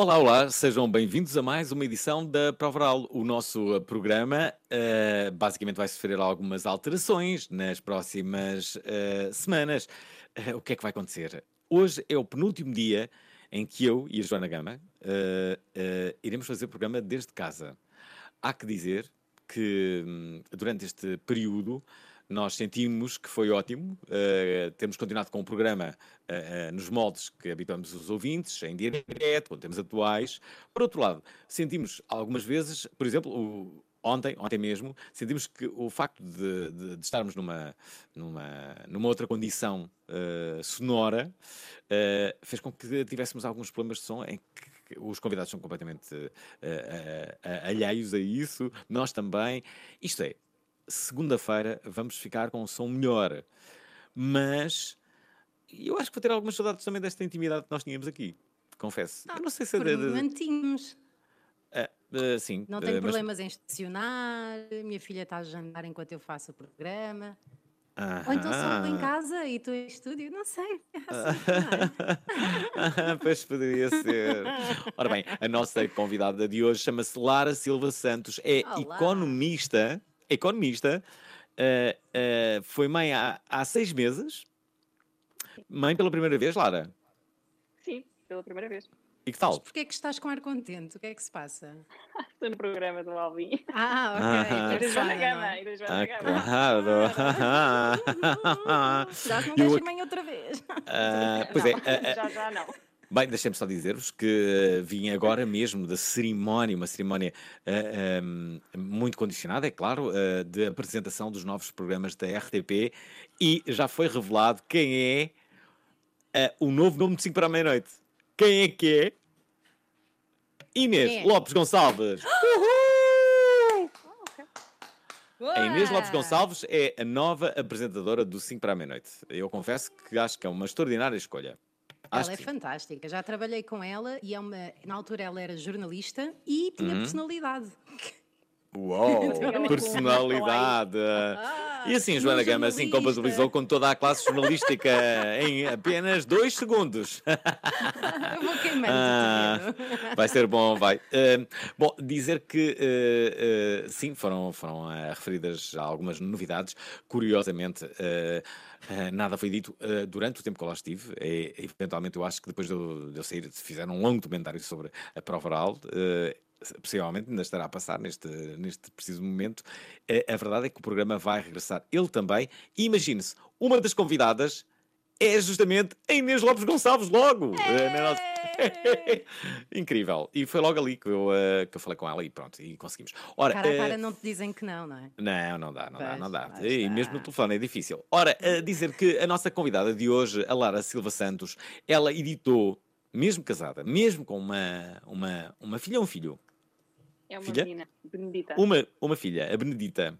Olá, olá, sejam bem-vindos a mais uma edição da Prova Oral. O nosso uh, programa uh, basicamente vai sofrer algumas alterações nas próximas uh, semanas. Uh, o que é que vai acontecer? Hoje é o penúltimo dia em que eu e a Joana Gama iremos fazer o programa desde casa. Há que dizer que hum, durante este período nós sentimos que foi ótimo uh, termos continuado com o programa uh, uh, nos moldes que habituamos os ouvintes, em direto, quando temos atuais. Por outro lado, sentimos algumas vezes, por exemplo, o- ontem, ontem mesmo, sentimos que o facto de, de- de estarmos numa, numa, numa outra condição uh, sonora uh, fez com que tivéssemos alguns problemas de som em que os convidados são completamente uh, alheios a isso, nós também. Isto é, segunda-feira vamos ficar com um som melhor. Mas eu acho que vou ter algumas saudades também desta intimidade que nós tínhamos aqui. Confesso. eu não sei se é Por de, de- mantinhos. Ah, ah, sim. Não ah, tenho mas- problemas em estacionar, minha filha está a jantar enquanto eu faço o programa. Ou então só em casa e estou em estúdio, não sei. é assim, não é? pois poderia ser. Ora bem, a nossa convidada de hoje chama-se Lara Silva Santos, é Olá. economista, economista, ah, ah, foi mãe há, há seis meses, mãe pela primeira vez, Lara. Sim, pela primeira vez. E que tal? Porquê é que estás com ar contente? O que é que se passa? Estou no programa do Alvin. Ah, ok. Ah. E da Joana Gama. E da Joana Ah, Gama. claro! Já não deixa mãe outra vez. Ah, pois é, Não, ah, ah, Já, já não. Bem, deixem-me só dizer-vos que uh, vim agora mesmo da cerimónia, uma cerimónia uh, um, muito condicionada, é claro, uh, de apresentação dos novos programas da RTP e já foi revelado quem é uh, o novo nome de 5 para a meia-noite. Quem é que é? Inês é? Lopes Gonçalves. A Inês Lopes! Gonçalves é a nova apresentadora do 5 para a meia-noite. Eu confesso que acho que é uma extraordinária escolha. Acho Ela é que sim. fantástica. Já trabalhei com ela e é uma. Na altura ela era jornalista e tinha Uhum. personalidade. Uou, personalidade. E assim, Joana no Gama assim jornalista. compatibilizou com toda a classe jornalística em apenas dois segundos. Eu vou queimando Ah, vai ser bom, vai. Ah, bom, dizer que ah, ah, sim, foram, foram ah, referidas algumas novidades. Curiosamente, ah, ah, nada foi dito ah, durante o tempo que eu lá estive. E, eventualmente, eu acho que depois de eu, de eu sair, fizeram um longo documentário sobre a prova oral. Possivelmente ainda estará a passar neste, neste preciso momento. Eh, A verdade é que o programa vai regressar ele também. E imagine-se, uma das convidadas é justamente a Inês Lopes Gonçalves, logo! nossa- Incrível. E foi logo ali que eu, eh, que eu falei com ela e pronto, e conseguimos. Ora, Cara a cara não te dizem que não, não é? não, não dá, não dá, Pois, não dá. E está. mesmo no telefone é difícil. Ora, a dizer que a nossa convidada de hoje, a Lara Silva Santos, ela editou, mesmo casada, mesmo com uma, uma, uma filha ou um filho, É uma Filha? menina, Benedita. uma, uma filha, a Benedita.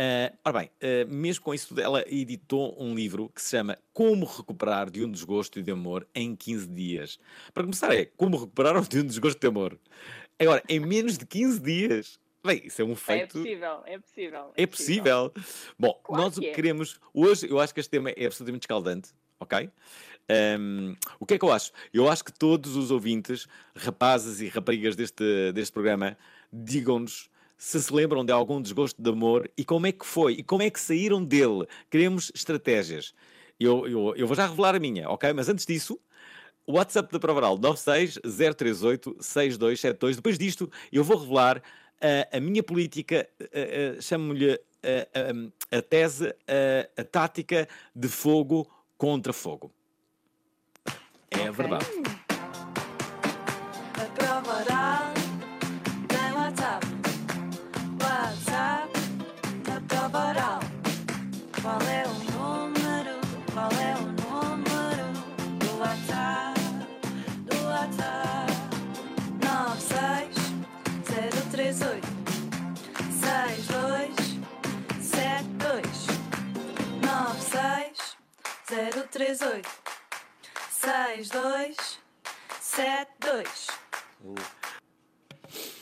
Ah, ora bem, ah, mesmo com isso tudo, ela editou um livro que se chama Como Recuperar de um Desgosto de Amor em 15 Dias. Para começar, é Como Recuperar de um Desgosto de Amor. Agora, em menos de 15 dias. Bem, isso é um É feito. possível, é possível. É possível. Bom, Claro nós o que que é. queremos. Hoje, eu acho que este tema é absolutamente escaldante, ok? Ahm, o que é que eu acho? Eu acho que todos os ouvintes, rapazes e raparigas deste, deste programa, digam-nos se se lembram de algum desgosto de amor e como é que foi e como é que saíram dele. Queremos estratégias. Eu, eu, eu vou já revelar a minha, ok? Mas antes disso, o WhatsApp da Provaral 96 038 6272. Depois disto, eu vou revelar a, a minha política, uh, chamo-lhe uh, a tese, a tática de fogo contra fogo. É a verdade. A prova oral tem WhatsApp. WhatsApp, a prova oral. Qual é o número? Qual é o número do WhatsApp? Do WhatsApp? 96038 6272 96038 6272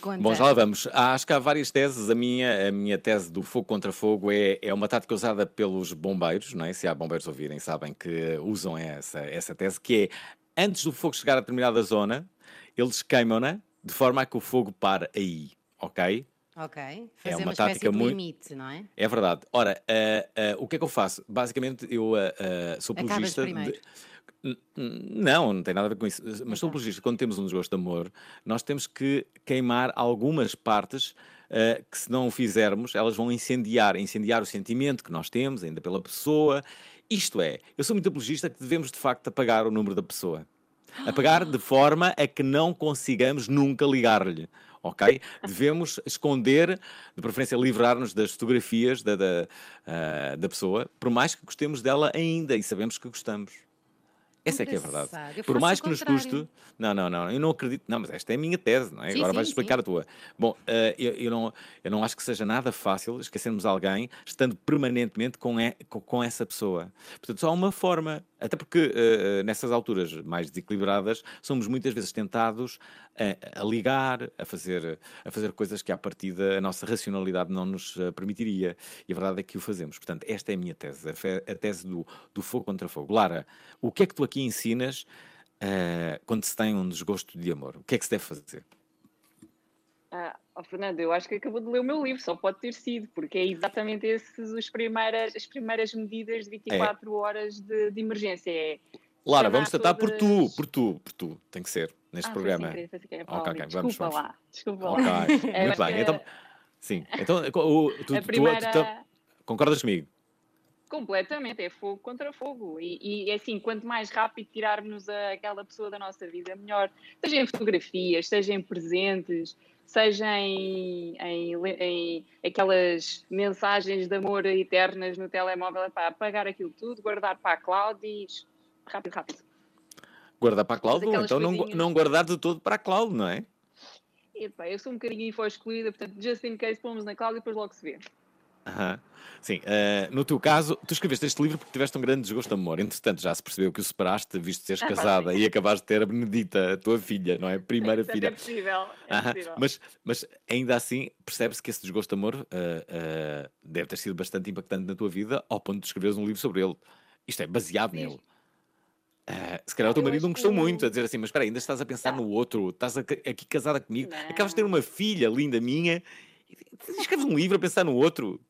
Conta. Bom, já lá vamos. Acho que há várias teses. A minha, a minha tese do fogo contra fogo é, é uma tática usada pelos bombeiros, não é? Se há bombeiros ouvirem, sabem que usam essa, essa tese, que é antes do fogo chegar a determinada zona, eles queimam-na de forma a que o fogo pare aí, ok? Ok. É Fazer uma uma, espécie tática de muito- limite, não é? É verdade. Ora, ah, ah, o que é que eu faço? Basicamente, eu ah, sou Acabas apologista primeiro. de... Não, não tem nada a ver com isso. Mas sou apologista. Quando temos um desgosto de amor, nós temos que queimar algumas partes ah, que, se não o fizermos, elas vão incendiar incendiar o sentimento que nós temos, ainda pela pessoa. Isto é, eu sou muito apologista que devemos, de facto, apagar o número da pessoa. Apagar de forma a que não consigamos nunca ligar-lhe. Ok? Devemos esconder, de preferência livrar-nos das fotografias da, da, ah, da pessoa, por mais que gostemos dela ainda e sabemos que gostamos. Essa é que é a verdade. Eu Por mais que nos custe. Não, não, não, eu não acredito. Não, mas esta é a minha tese, não é? Sim, Agora vais sim, explicar sim. a tua. Bom, eh, eu, eu não, eu não acho que seja nada fácil esquecermos alguém estando permanentemente com, e- com, com essa pessoa. Portanto, só há uma forma. Até porque eh, nessas alturas mais desequilibradas somos muitas vezes tentados a, a ligar, a fazer, a fazer coisas que à partida a nossa racionalidade não nos eh, permitiria. E a verdade é que o fazemos. Portanto, esta é a minha tese, a, tese do, do fogo contra fogo. Lara, o que é que tu aqui ensinas eh, quando se tem um desgosto de amor? O que é que se deve fazer? Ah, oh, Fernando, eu acho que acabou de ler o meu livro, só pode ter sido, porque é exatamente esses os primeiras, as primeiras medidas de 24 horas de, de emergência. É, Lara, vamos tratar por tu, todas- por tu, por tu. Tem que ser neste Ah, programa. Foi sem querer, foi sem querer, Ok, Paulo. ok, vamos, desculpa vamos. lá, desculpa Ok, lá. muito acho bem. Então, sim. Então, o- tu, tu- a tu- primeira... tu- concordas comigo? Completamente, é fogo contra fogo. E, e assim, quanto mais rápido tirarmos a- aquela pessoa da nossa vida, melhor. Seja em fotografias, seja em presentes, seja em, em, em aquelas mensagens de amor eternas no telemóvel, é para apagar aquilo tudo, guardar para a cloud e rápido, rápido. Guardar para a cloud, então não, coisinhas. não guardar de todo para a cloud, não é? E, pá, eu sou um bocadinho info excluída, portanto, just in case, pomos na cloud e depois logo se vê. Aham. Sim, eh, no teu caso, tu escreveste este livro porque tiveste um grande desgosto de amor. Entretanto, já se percebeu que o separaste, visto seres Ah, casada sim. e acabaste de ter a Benedita, a tua filha, não é? Primeira Portanto, filha. É possível, é possível. Mas, mas ainda assim, percebes que esse desgosto de amor eh, eh, deve ter sido bastante impactante na tua vida, ao ponto de escreveres um livro sobre ele. Isto é baseado Sim. nele. Eh, se calhar o teu Eu marido não gostou que muito, a dizer assim, mas espera, ainda estás a pensar Não. no outro, estás aqui casada comigo, acabas de ter Não. uma filha linda minha, e escreves um livro a pensar no outro.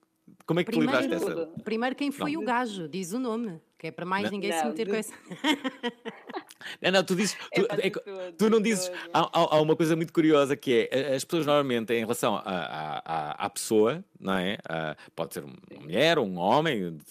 Como é que Primeiro, dessa? Tudo. primeiro quem foi Não. o gajo, diz o nome, que é para mais Não. ninguém se Não, meter de- com essa. Não, não, tu dizes. É Tu, é que- todo, tu não de dizes. Há, há- há uma coisa muito curiosa que é a- as pessoas normalmente, em relação à- à pessoa, não é? Ah, pode ser uma mulher um homem, de- de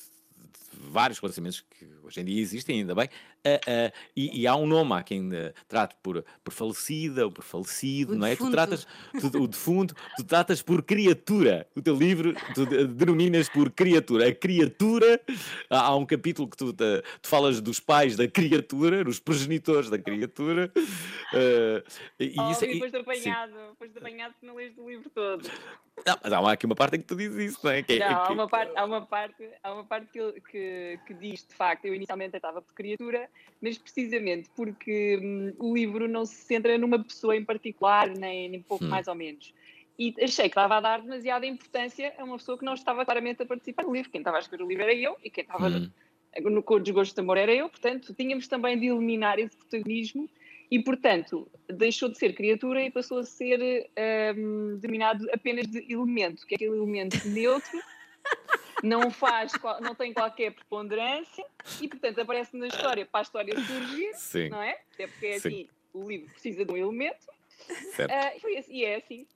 vários relacionamentos que hoje em dia existem, ainda bem. ah, ah, e, e há um nome, há quem ah, trate por, por falecida ou por falecido, O não é? Tu defunto. tratas tu- o defunto, tu tratas por criatura. O teu livro tu de- denominas por criatura. A criatura, há, há um capítulo que tu, te- tu falas dos pais da criatura, dos progenitores da criatura. ah, e Oh, isso, e e- foste sim. apanhado, foste apanhado se não leste o livro todo. Não, mas há aqui uma parte em que tu dizes isso, não é? Que é- Não, há que- uma parte, há uma parte, há uma parte que, que, que diz, de facto, eu inicialmente estava por criatura, mas precisamente porque hum, o livro não se centra numa pessoa em particular, nem, nem pouco Hum. mais ou menos. E achei que estava a dar demasiada importância a uma pessoa que não estava claramente a participar no livro. Quem estava a escrever o livro era eu e quem estava Hum. no com o desgosto de amor era eu, portanto, tínhamos também de eliminar esse protagonismo e, portanto, deixou de ser criatura e passou a ser hum, dominado apenas de elemento, que é aquele elemento neutro, não faz, não tem qualquer preponderância e, portanto, aparece na história para a história surgir, Sim, não é? Até porque é Sim. assim, o livro precisa de um elemento certo. ah, e, foi é assim.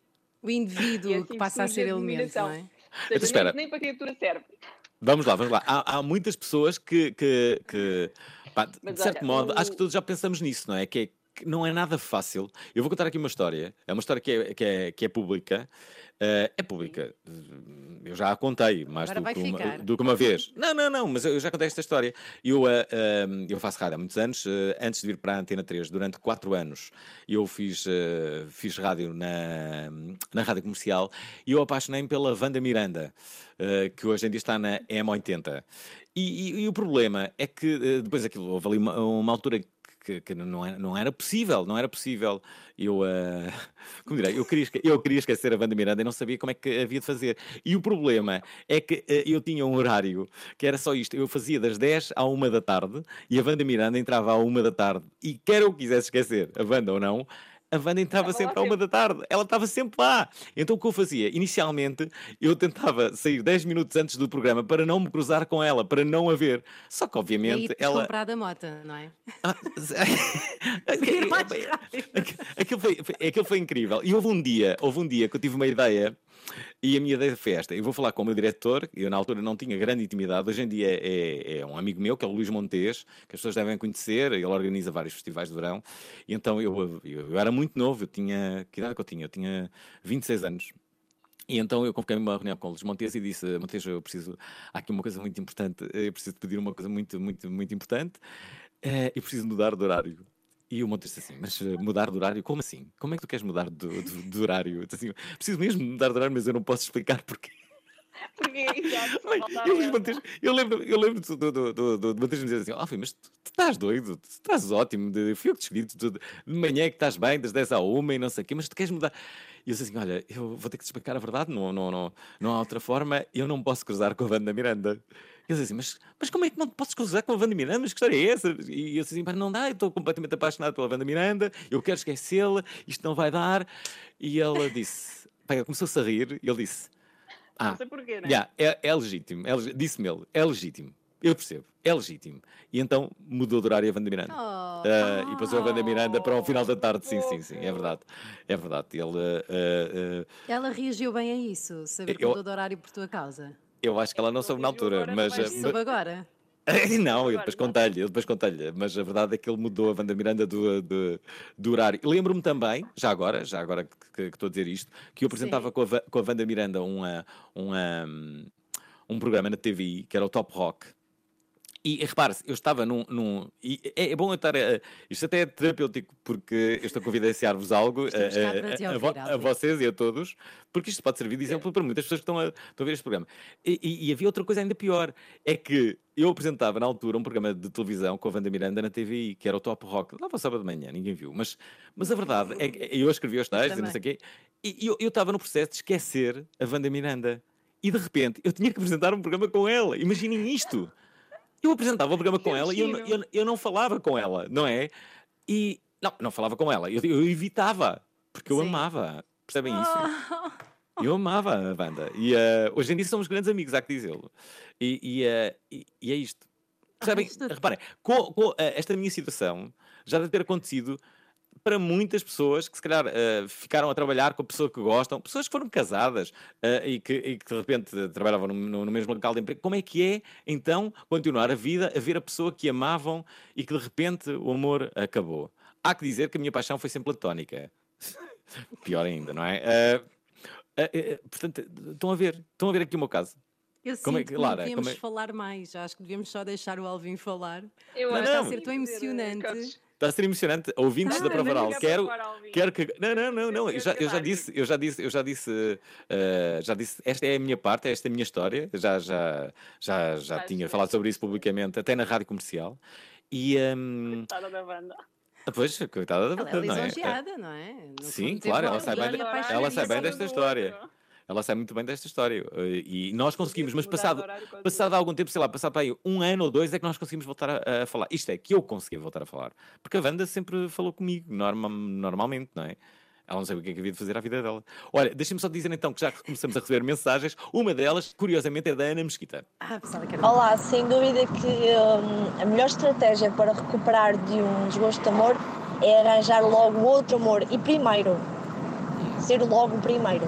O indivíduo E assim que passa a ser a elemento, não é? Seja, Então, espera. nem, nem para a criatura serve. Vamos lá, vamos lá. Há, há muitas pessoas que, que, que, pá, de Mas certo olha, modo, acho o- que todos já pensamos nisso, não é? Que, é- que não é nada fácil. Eu vou contar aqui uma história. É uma história que é, que é, que é pública. Eh, é pública. Eu já a contei mais do que, uma, do que uma vez. Não, não, não, mas eu já contei esta história. Eu, eh, eh, eu faço rádio há muitos anos. eh, antes de vir para a Antena 3, durante quatro anos, eu fiz, fiz rádio na, na rádio comercial e eu apaixonei-me pela Wanda Miranda, que hoje em dia está na M80. E, e- e o problema é que depois aquilo, houve ali uma, uma altura que, que não, era, não era possível, não era possível. Eu, eh, como direi, eu queria, eu queria esquecer a Wanda Miranda e não sabia como é que havia de fazer. E o problema é que eh, eu tinha um horário que era só isto. Eu fazia das 10 à 1 da tarde e a Wanda Miranda entrava à 1 da tarde. E quer eu quisesse esquecer a Wanda ou não, a Wanda entrava sempre à 1 sempre. da tarde. Ela estava sempre lá. Então o que eu fazia? Inicialmente, eu tentava sair 10 minutos antes do programa para não me cruzar com ela, para não a ver. Só que, E obviamente, tens ela. comprado a mota, não é? Ah, rápido. Aqu- aquilo, foi, foi- aquilo foi incrível. E houve um dia, houve um dia que eu tive uma ideia, e a minha ideia foi esta. Eu vou falar com o meu diretor, eu na altura não tinha grande intimidade, hoje em dia é, é um amigo meu, que é o Luís Montes, que as pessoas devem conhecer, ele organiza vários festivais de verão, e então eu, eu, eu era muito novo, eu tinha, que idade que eu tinha? Eu tinha 26 anos. E então eu convoquei uma reunião com o Luís Montes e disse: Montes, eu preciso. Há aqui uma coisa muito importante, eu preciso pedir uma coisa muito, muito, muito importante. eh, eu preciso mudar de horário. E o Montes disse assim: Mas eh, mudar de horário? Como assim? Como é que tu queres mudar de, de- de horário? Assim, preciso mesmo mudar de horário, mas eu não posso explicar porquê. Porque, exato, Bem, eu, lembro, eu lembro do, do, do, do, do, me dizer assim: Ó, filho, mas tu, tu estás doido, tu estás ótimo, de, fui eu que escolhi, tu, tu- de manhã é que estás bem, das 10 à 1 e não sei o quê, mas tu queres mudar. E eu disse assim: Olha, eu vou ter que te explicar a verdade, não, não, não, não há outra forma, eu não posso cruzar com a Wanda Miranda. Eu disse assim, mas, mas como é que não te podes cruzar com a Wanda Miranda? Mas que história é essa? E eu disse assim, mas não dá, eu estou completamente apaixonado pela Wanda Miranda, eu quero esquecê-la, isto não vai dar. E ela disse, pá, começou-se a rir, e ele disse, ah, Não sei porquê, né? Yeah, é, é legítimo. É Disse-me ele, é legítimo. Eu percebo, é legítimo. E então mudou de horário a Wanda Miranda. Oh, Ah, e passou a Wanda Miranda para o final da tarde. Sim, Oh, sim, sim, é verdade. É verdade. Ele, ah, ah, ela reagiu bem a isso, saber que Eu- mudou de horário por tua causa. Eu acho que ela não soube na altura, agora, mas. ser. Soube agora. não, eu depois contei-lhe, eu depois contei-lhe, mas a verdade é que ele mudou a Wanda Miranda do, do, do horário. Lembro-me também, já agora, já agora que, que- que estou a dizer isto, que eu apresentava Sim. com a, com a Wanda Miranda uma, uma, um programa na TVI, que era o Top Rock. E repare-se, eu estava num. num- é, é bom eu estar. a- isto até é terapêutico, porque eu estou a confidenciar-vos algo cá a- a- a, ouvir, vocês e a todos, porque isto pode servir de exemplo para muitas pessoas que estão a, estão ver este programa. E, e- e havia outra coisa ainda pior: é que eu apresentava na altura um programa de televisão com a Wanda Miranda na TVI, que era o Top Rock, o sábado de manhã, ninguém viu. Mas, mas a verdade é que eu escrevi os textos e não sei o quê, e eu, eu estava no processo de esquecer a Wanda Miranda. E de repente eu tinha que apresentar um programa com ela. Imaginem isto. Eu apresentava o programa com ela e eu, não- eu, eu não falava com ela, não é? E não, não falava com ela, eu, eu evitava, porque eu Sim. amava. Percebem isso? Oh, Eu amava a banda. E eh, hoje em dia somos grandes amigos, há que dizê-lo. E, e, eh, e- e é isto. Percebem? isto- Reparem, com, com, eh, esta minha situação já deve ter acontecido para muitas pessoas que se calhar eh, ficaram a trabalhar com a pessoa que gostam, pessoas que foram casadas eh, e, que, e que de repente trabalhavam no, no- no mesmo local de emprego. Como é que é então continuar a vida a ver a pessoa que amavam e que de repente o amor acabou? Há que dizer que a minha paixão foi sempre platónica. Pior ainda, não é? Eh, portanto, estão a ver, estão a ver aqui o meu caso. eu Como é sinto que- que, Lara, devíamos como é- falar mais. Acho que devíamos só deixar o Alvin falar. Eu Não, acho que Está a ser tão dizer, emocionante. Está a ser emocionante. Ouvintes Ah, da Prova mas Oral, já quero, quero que. Não, não, não, não. Eu já, eu já disse, eu já disse, eu já disse, eh, já disse, esta é a minha parte, esta é a minha história. Já, já, já, já Faz tinha falado sobre isso publicamente, até na rádio comercial. E hum, Coitada da banda. pois, coitada da Ela é banda, não é? lisonjeada, não é? No Sim, fundo, teve claro, ela sai bem ela sai bem desta história. Ela sabe muito bem desta história. eh, E nós conseguimos, mas Mudar de passado, passado algum tempo, sei lá, passado para aí um ano ou dois, é que nós conseguimos voltar a, a falar. Isto é, que eu consegui voltar a falar. Porque a Wanda sempre falou comigo, norma- normalmente, não é? Ela não sabia o que é que havia de fazer à vida dela. Olha, deixa-me só dizer então que já começamos a receber mensagens, uma delas, curiosamente, é da Ana Mesquita. Ah, que era. Olá, sem dúvida que hum, a melhor estratégia para recuperar de um desgosto de amor é arranjar logo outro amor. E primeiro, ser logo o primeiro.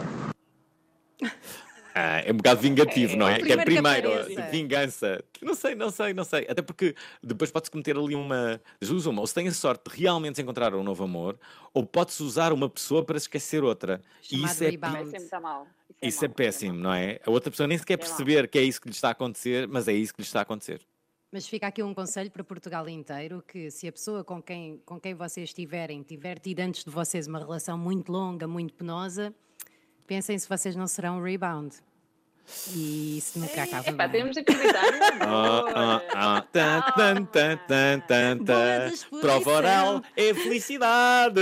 Ah, é um bocado vingativo, É, não é? Que é primeiro apareça. vingança. Não sei, não sei, não sei. Até porque depois pode-se cometer ali uma. duas uma. Ou se tem a sorte de realmente se encontrar um novo amor, ou pode-se usar uma pessoa para se esquecer outra. E Chamado isso é. Vai sempre está mal. isso é mau, péssimo, mau. não é? A outra pessoa nem sequer É perceber que é isso que lhe está a acontecer, mas é isso que lhe está a acontecer. Mas fica aqui um conselho para Portugal inteiro, que se a pessoa com quem, com quem vocês tiverem, tiver tido antes de vocês uma relação muito longa, muito penosa, pensem se vocês não serão um rebound. E isso nunca acaba Epá, temos de acreditar. Prova oral é felicidade.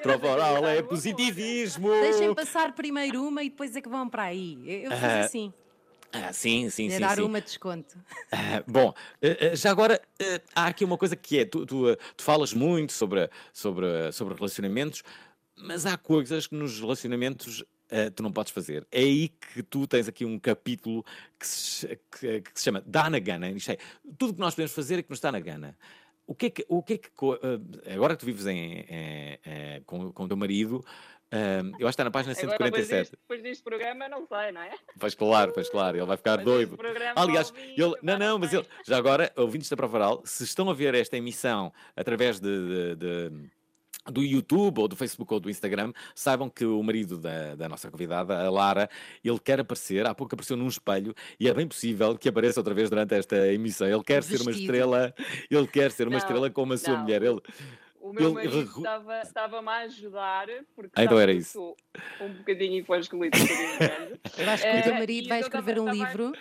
Prova oral é positivismo. Deixem passar primeiro uma e depois é que vão para aí. Eu, fiz Ah, assim, Ah, sim, sim, de sim. dar sim. uma de desconto. Ah, bom, eh, eh, já agora eh, há aqui uma coisa que é: tu, tu, tu falas muito sobre, sobre, sobre relacionamentos, mas há coisas que nos relacionamentos eh, tu não podes fazer. É aí que tu tens aqui um capítulo que se, que, que se chama Dá na Gana. Isto é, tudo o que nós podemos fazer é que nos dá na gana. O que é que, o que, é que eh, agora que tu vives em, em- em- com, com o teu marido, eh, eu acho que está na página Agora, depois 147. deste, depois deste programa, não sei, não é? Pois claro, pois claro, ele vai ficar Depois doido. Aliás, ele, não, não, mas ele, já agora, ouvintes da Prova Oral, se estão a ver esta emissão através de, de- de- do YouTube ou do Facebook ou do Instagram, saibam que o marido da, da nossa convidada, a Lara, ele quer aparecer, há pouco apareceu num espelho e é bem possível que apareça outra vez durante esta emissão. Ele quer ser uma Vestido. estrela, ele quer ser uma Não, estrela como a sua não. mulher. Ele, O meu Ele- marido ele- estava- estava-me a ajudar, porque Ah, então era isso. sou um bocadinho evangélico. Eu acho que o Eh, teu marido vai eu escrever um livro.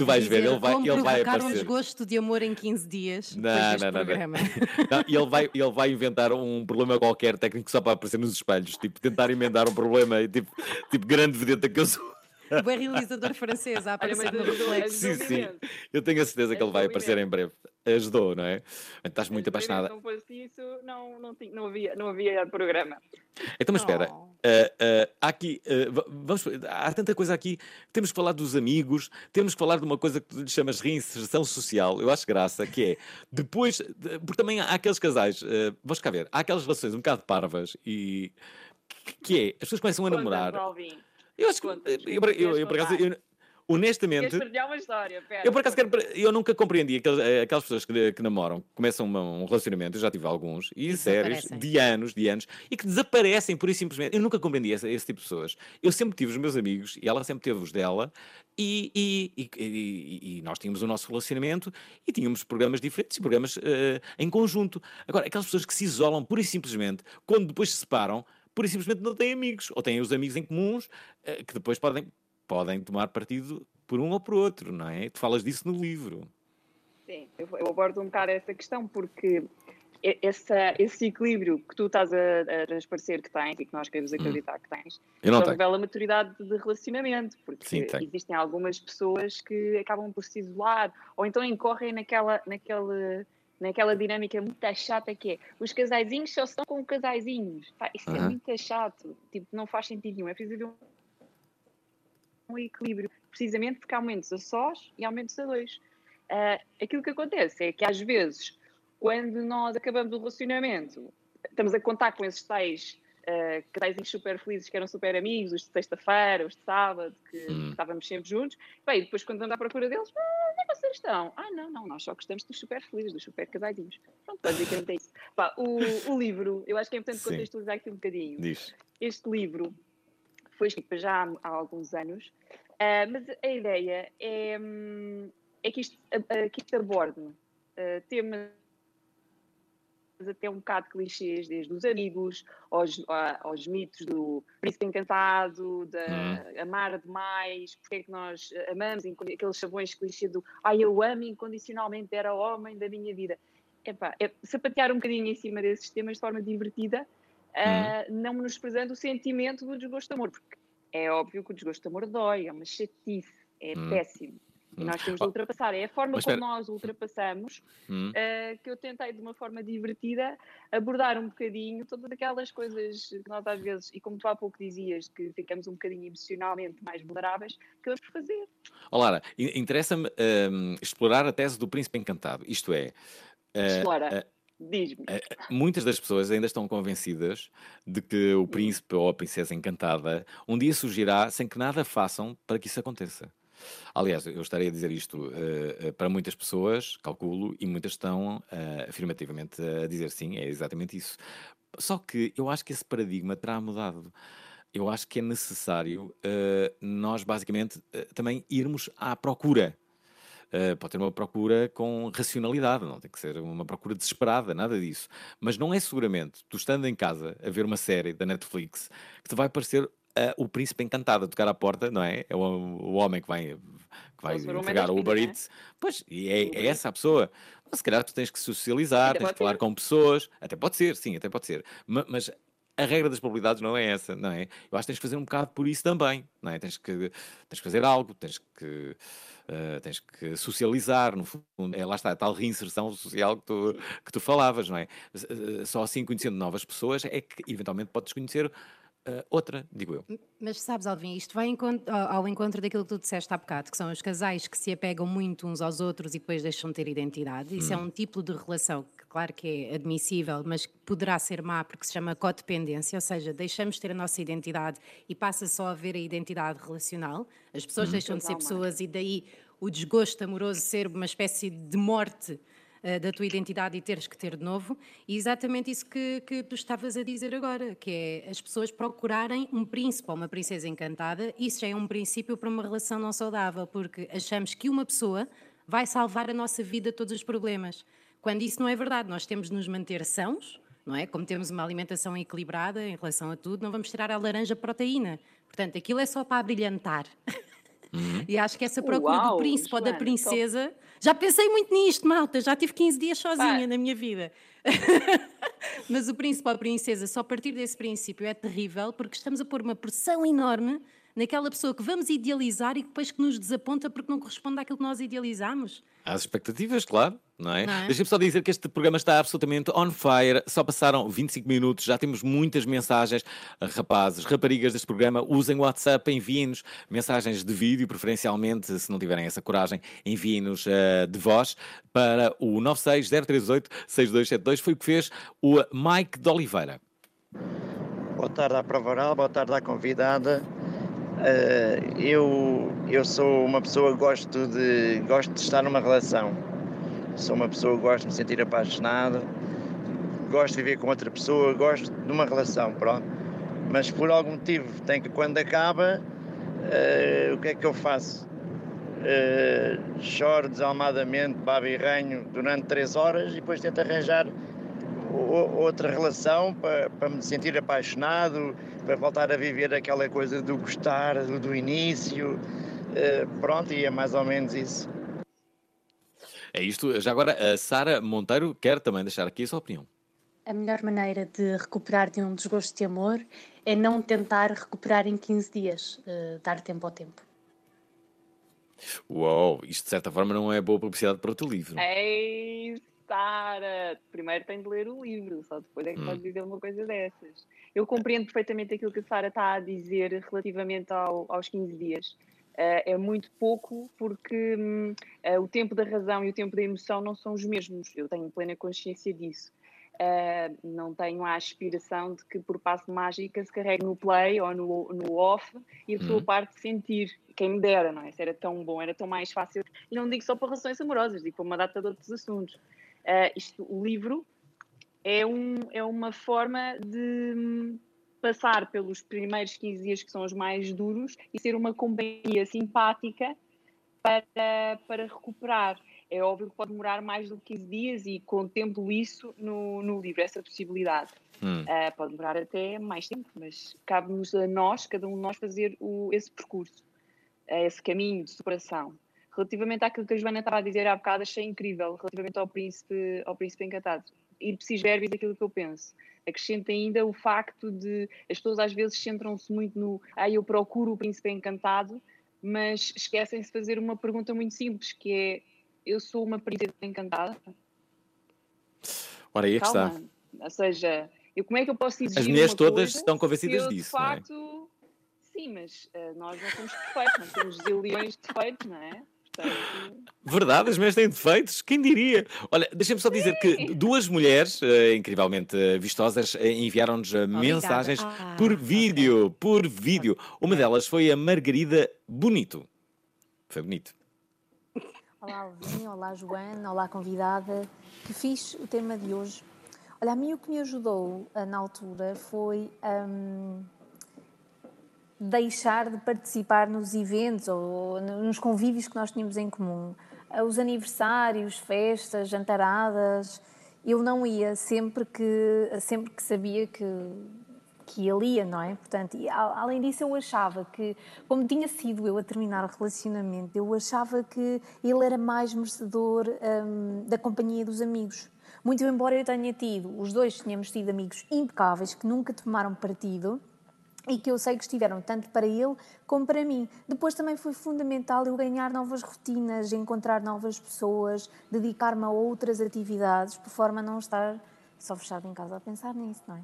Tu vais ver, dizer ele vai, ele vai provocar um aparecer. desgosto de amor em 15 dias Não, não, não, não. e ele vai, ele vai inventar um problema qualquer técnico só para aparecer nos espelhos, tipo, tentar emendar um problema, tipo, tipo grande vedeta que eu sou. O bom realizador francês a aparecer no reflexo. Sim, sim. Eu tenho a certeza que ele vai aparecer em breve. Ajudou, não é? Estás muito apaixonada. Se não fosse isso, não, não, tinha, não, havia, não havia programa. Então, mas espera, Oh. ah, ah, há aqui, ah, va- vamos, há tanta coisa aqui. Temos que falar dos amigos, temos que falar de uma coisa que tu lhe chamas reinserção social. Eu acho graça, que é depois, de- porque também há aqueles casais, vamos cá ver, há aquelas relações um bocado parvas e que é, as pessoas começam a namorar. Alvin. Eu acho que, Conta-nos, eu, eu, eu, por acaso, eu- honestamente, uma história? Pera, Eu por acaso quero, eu nunca compreendi aqueles- eh, aquelas pessoas que, que namoram, que começam uma- um relacionamento, eu já tive alguns, e E sérios, de anos, de anos, e que desaparecem por e simplesmente. Eu nunca compreendi esse, esse tipo de pessoas. Eu sempre tive os meus amigos, e ela sempre teve os dela, e, e- e- e- e nós tínhamos o nosso relacionamento e tínhamos programas diferentes e programas eh, em conjunto. Agora, aquelas pessoas que se isolam pura e simplesmente, quando depois se separam, e simplesmente não têm amigos, ou têm os amigos em comuns, eh, que depois podem, podem tomar partido por um ou por outro, não é? Tu falas disso no livro. Sim, eu, eu abordo um bocado essa questão porque essa, esse equilíbrio que tu estás a, a transparecer que tens e que nós queremos acreditar que tens, só tenho. revela maturidade de relacionamento, porque Sim, existem algumas pessoas que acabam por se isolar ou então incorrem naquela, naquela, naquela dinâmica muito chata que é os casaizinhos só estão com casaizinhos. Pá, isso é Aham. muito chato, tipo, não faz sentido nenhum. É preciso haver um, um equilíbrio, precisamente porque há momentos a sós e há momentos a dois. Ah, aquilo que acontece é que às vezes, quando nós acabamos o relacionamento, estamos a contar com esses tais uh, casaizinhos super felizes que eram super amigos, os de sexta-feira, os de sábado, que, Hum. que estávamos sempre juntos. Bem, depois quando vamos à procura deles, ah, onde é que vocês estão? Ah, não, não, nós só gostamos dos super felizes, dos super casaizinhos. Pronto, basicamente é isso. Pá, o, o livro, eu acho que é importante Sim. contextualizar aqui um bocadinho Diz. este livro foi escrito já há, há alguns anos, ah, mas a ideia é, hum, é que, isto, a- que isto aborde ah, temas até um bocado clichês, desde os amigos, aos, aos mitos do príncipe encantado, da amar demais, porque é que nós amamos, aqueles chavões clichê do ai, eu amo incondicionalmente, era o homem da minha vida. Epá, é sapatear um bocadinho em cima desses temas de forma divertida, ah, não menosprezando o sentimento do desgosto de amor, porque é óbvio que o desgosto de amor dói, é uma chatice, é Hum. péssimo. E Hum. nós temos de Oh, ultrapassar. É a forma mas como espera. nós ultrapassamos Hum. uh, que eu tentei de uma forma divertida abordar um bocadinho todas aquelas coisas que nós às vezes, e como tu há pouco dizias, que ficamos um bocadinho emocionalmente mais vulneráveis, que vamos fazer. Ó, Lara, in- interessa-me hum, explorar a tese do príncipe encantado. Isto é, eh, Explora. eh, Diz-me. Muitas das pessoas ainda estão convencidas de que o príncipe ou a princesa encantada um dia surgirá sem que nada façam para que isso aconteça. Aliás, eu estarei a dizer isto eh, para muitas pessoas, calculo, e muitas estão eh, afirmativamente a dizer sim, é exatamente isso. Só que eu acho que esse paradigma terá mudado. Eu acho que é necessário eh, nós, basicamente, também irmos à procura. Uh, pode ter uma procura com racionalidade, não tem que ser uma procura desesperada, nada disso. Mas não é seguramente, tu estando em casa a ver uma série da Netflix, que te vai parecer uh, o príncipe encantado a tocar à porta, não é? É o, o homem que vai, que vai entregar o Uber? Eats. Pois, e é, é essa a pessoa. Mas se calhar tu tens que socializar, Até tens que falar ser. com pessoas, até pode ser, sim, até pode ser. Ma- Mas, a regra das probabilidades não é essa, não é? Eu acho que tens que fazer um bocado por isso também, não é? Tens que, tens que fazer algo, tens que, eh, tens que socializar, no fundo, é, lá está, a tal reinserção social que tu, que tu falavas, não é? Eh, Só assim conhecendo novas pessoas é que eventualmente podes conhecer eh, outra, digo eu. Mas sabes, Alvin, isto vai ao encontro daquilo que tu disseste há bocado, que são os casais que se apegam muito uns aos outros e depois deixam de ter identidade. Isso é um tipo de relação que, claro que é admissível, mas que poderá ser má porque se chama codependência, ou seja, deixamos de ter a nossa identidade e passa só a haver a identidade relacional. As pessoas deixam de ser pessoas e daí o desgosto amoroso ser uma espécie de morte da tua identidade e teres que ter de novo. E exatamente isso que, que tu estavas a dizer agora, que é as pessoas procurarem um príncipe ou uma princesa encantada. Isso já é um princípio para uma relação não saudável, porque achamos que uma pessoa vai salvar a nossa vida de todos os problemas. Quando isso não é verdade, nós temos de nos manter sãos, não é? Como temos uma alimentação equilibrada em relação a tudo, não vamos tirar a laranja proteína. Portanto, aquilo é só para abrilhantar. E acho que essa procura do Uau, príncipe ou da princesa. Já pensei muito nisto, malta. Já tive 15 dias sozinha Pá. na minha vida. Mas o príncipe ou a princesa, só a partir desse princípio é terrível porque estamos a pôr uma pressão enorme naquela pessoa que vamos idealizar e que depois que nos desaponta porque não corresponde àquilo que nós idealizamos. Às expectativas, claro, não é? É? Deixa-me só dizer que este programa está absolutamente on fire. Só passaram 25 minutos, já temos muitas mensagens. Rapazes, raparigas deste programa, usem o WhatsApp, enviem-nos mensagens de vídeo, preferencialmente, se não tiverem essa coragem, enviem-nos eh, de voz para o 960386272. Foi o que fez o Mike de Oliveira. Boa tarde à prova oral, boa tarde à convidada. Eh, eu, eu sou uma pessoa que gosto de, gosto de estar numa relação. Sou uma pessoa que gosto de me sentir apaixonado, gosto de viver com outra pessoa, gosto de uma relação, pronto. Mas por algum motivo tem que quando acaba, eh, o que é que eu faço? Eh, choro desalmadamente, babo e ranho durante três horas e depois tento arranjar outra relação para, para me sentir apaixonado, para voltar a viver aquela coisa do gostar, do, do início. Eh, pronto, e é mais ou menos isso. É isto. Já agora, a Sara Monteiro quer também deixar aqui a sua opinião. A melhor maneira de recuperar de um desgosto de amor é não tentar recuperar em 15 dias, eh, dar tempo ao tempo. Uau, isto de certa forma não é boa publicidade para o teu livro. Ei, Sara! Primeiro tem de ler o livro, só depois é que Hum. pode dizer uma coisa dessas. Eu compreendo perfeitamente aquilo que a Sara está a dizer relativamente ao- aos 15 dias. Eh, é muito pouco porque hum, eh, o tempo da razão e o tempo da emoção não são os mesmos. Eu tenho plena consciência disso. Eh, não tenho a aspiração de que por passo mágica se carregue no play ou no, no off e a pessoa Uhum. parte de sentir. Quem me dera, não é? Isso era tão bom, era tão mais fácil. E não digo só para relações amorosas, digo para uma data de outros assuntos. Eh, isto, o livro é, um, é uma forma de hum, passar pelos primeiros 15 dias que são os mais duros e ser uma companhia simpática para, para recuperar. É óbvio que pode demorar mais do que 15 dias e contemplo isso no, no livro, essa possibilidade. Hum. Ah, pode demorar até mais tempo, mas cabe-nos a nós, cada um de nós, fazer o, esse percurso, eh, esse caminho de superação. Relativamente àquilo que a Joana estava a dizer há bocado, achei incrível, relativamente ao príncipe, ao príncipe encantado. Ipsis verbis aquilo que eu penso. Acrescento ainda o facto de as pessoas às vezes centram-se muito no ah, eu procuro o príncipe encantado, mas esquecem-se de fazer uma pergunta muito simples, que é eu sou uma princesa encantada? Ora, aí é que está. Ou seja, eu, como é que eu posso exigir As mulheres todas estão convencidas eu, disso, De não é? facto, sim, mas eh, nós não somos perfeitos, nós temos zilhões de defeitos, não é? Verdade, as mulheres têm defeitos, quem diria? Olha, deixa-me só dizer que duas mulheres eh, incrivelmente eh, vistosas eh, enviaram-nos mensagens Ah, por vídeo, por vídeo. Uma delas foi a Margarida Bonito. Foi bonito. Olá, Alvin, olá, Joana, olá, convidada. Que fiz o tema de hoje. Olha, a mim o que me ajudou na altura foi hum, deixar de participar nos eventos ou nos convívios que nós tínhamos em comum. Ah, Os aniversários, festas, jantaradas. Eu não ia sempre que, sempre que sabia que, que ele ia, não é? Portanto, e, além disso, eu achava que, como tinha sido eu a terminar o relacionamento, eu achava que ele era mais merecedor hum, da companhia dos amigos. Muito embora eu tenha tido, os dois tínhamos tido amigos impecáveis que nunca tomaram partido e que eu sei que estiveram tanto para ele como para mim. Depois também foi fundamental eu ganhar novas rotinas, encontrar novas pessoas, dedicar-me a outras atividades, por forma a não estar só fechado em casa a pensar nisso, não é?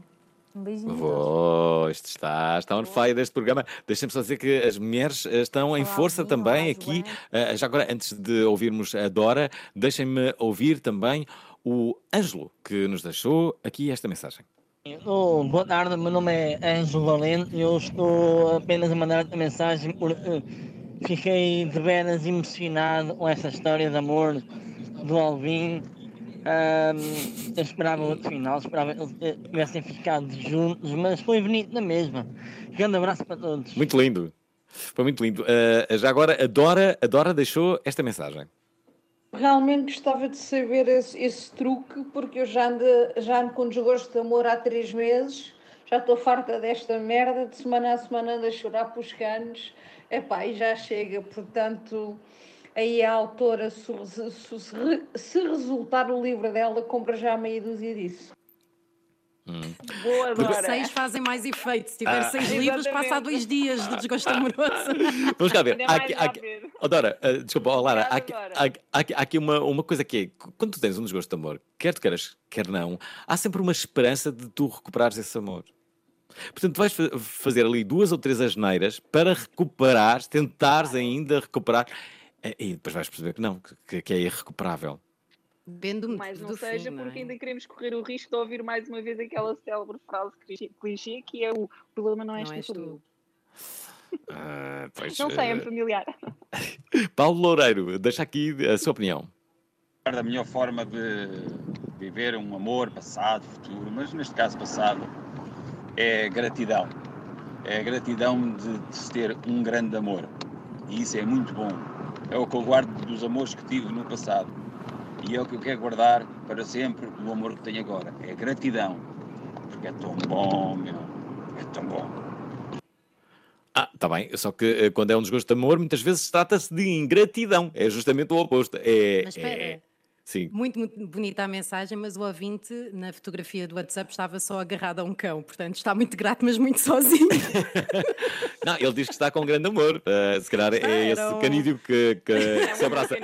Um beijinho. Oh, isto está, está on fire deste programa. Deixem-me só dizer que as mulheres eh, estão em Olá, força Alvin, também olá, aqui. Eh, já agora, antes de ouvirmos a Dora, deixem-me ouvir também o Ângelo, que nos deixou aqui esta mensagem. Oh, boa tarde, meu nome é Ângelo Valente e eu estou apenas a mandar a mensagem porque fiquei de veras emocionado com essa história de amor do Alvin. Ahm, eu esperava outro final, esperava que eles tivessem ficado juntos, mas foi bonito na mesma. Grande abraço para todos. Muito lindo. Foi muito lindo. Eh, já agora, a Dora, a Dora deixou esta mensagem. Realmente gostava de saber esse, esse truque, porque eu já ando, já ando com desgosto de amor há três meses, já estou farta desta merda, de semana a semana ando a chorar pelos canos, epá, e já chega, portanto, aí a autora, se, se- se- se resultar o livro dela, compra já meia dúzia disso. Boa, Dora. Seis fazem mais efeito. Se tiver Ah. seis livros, passa há dois dias de desgosto amoroso. Vamos cá ver. Ainda Há mais aqui, há aqui- rápido. Oh, Dora, eh, desculpa, oh, Lara, há aqui, há aqui- há aqui- uma, uma coisa que é, quando tu tens um desgosto de amor, quer tu queiras, quer não, há sempre uma esperança de tu recuperares esse amor. Portanto, tu vais fa- fazer ali duas ou três asneiras para recuperares, tentares ainda recuperar, eh, e depois vais perceber que não, que, que é irrecuperável. Depende Mas não do seja fim, não é? porque ainda queremos correr o risco de ouvir mais uma vez aquela célebre frase clichê, clichê que é o problema não és Não tu, és tu. Ah, pois, Não sei, é eh, familiar. Paulo Loureiro, deixa aqui a sua opinião. da melhor forma de viver um amor passado, futuro, mas neste caso passado, é gratidão. É a gratidão de, de se ter um grande amor. E isso é muito bom. É o que eu guardo dos amores que tive no passado. E é o que eu quero guardar para sempre do amor que tenho agora. É a gratidão. Porque é tão bom, meu. É tão bom. Ah, está bem, só que eh, quando é um desgosto de amor, muitas vezes trata-se de ingratidão. É justamente o oposto. É, Mas espera. é- Sim. Muito, muito bonita a mensagem, mas o ouvinte na fotografia do WhatsApp estava só agarrado a um cão, portanto está muito grato, mas muito sozinho. Não, ele diz que está com grande amor. Eh, se calhar é esse canídeo que, que- É que se abraça.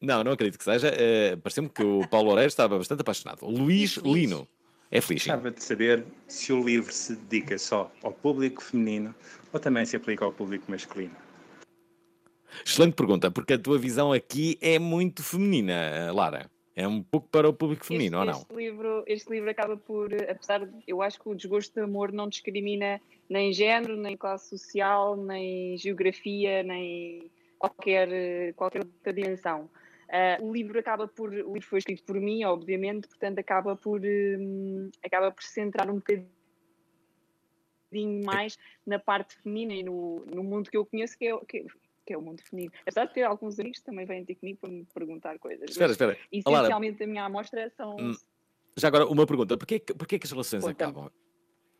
Não, não acredito que seja. Eh, Pareceu-me que o Paulo Loureiro estava bastante apaixonado. O Luís Lino. É feliz. Gostava de saber se o livro se dedica só ao público feminino ou também se aplica ao público masculino. Excelente pergunta, porque a tua visão aqui é muito feminina, Lara. É um pouco para o público feminino, ou não? Este livro, este livro acaba por, apesar de, eu acho que o desgosto de amor não discrimina nem género, nem classe social, nem geografia, nem qualquer, eh, qualquer outra dimensão. Ah, o livro acaba por, o livro foi escrito por mim, obviamente, portanto acaba por, hum, acaba por se centrar um bocadinho mais na parte feminina e no, no mundo que eu conheço, que é, o- que, que é o mundo feminino. Apesar de ter alguns amigos que também vêm ter comigo para me perguntar coisas. Espera, espera. Essencialmente a minha amostra são Hum, Já agora, uma pergunta. Porquê, porquê que as relações acabam?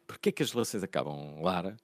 Porquê que as relações acabam, Lara?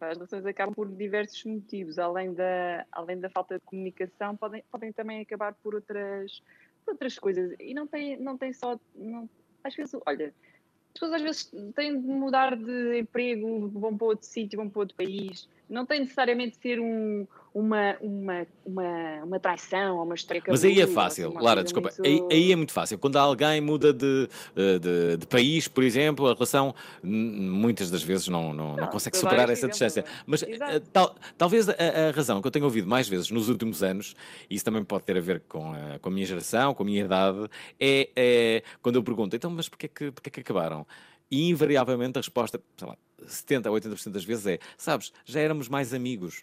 As relações acabam por diversos motivos, além da, além da falta de comunicação, podem, podem também acabar por outras, por outras coisas. E não tem, não tem só. Não, às vezes, olha, as pessoas às vezes têm de mudar de emprego, vão para outro sítio, vão para outro país. Não tem necessariamente de ser um, uma, uma, uma, uma traição ou uma história Mas aí é fácil, assim, Lara, desculpa. muito- Aí, aí é muito fácil. Quando alguém muda de, eh, de, de país, por exemplo, a relação muitas das vezes não, não, não consegue por superar essa distância. Mas eh, tal- talvez a, a razão que eu tenho ouvido mais vezes nos últimos anos, e isso também pode ter a ver com a, com a minha geração, com a minha idade, é, é quando eu pergunto, então, mas porquê que, porquê que acabaram? E invariavelmente a resposta, sei lá, 70% a 80% das vezes é, sabes, já éramos mais amigos.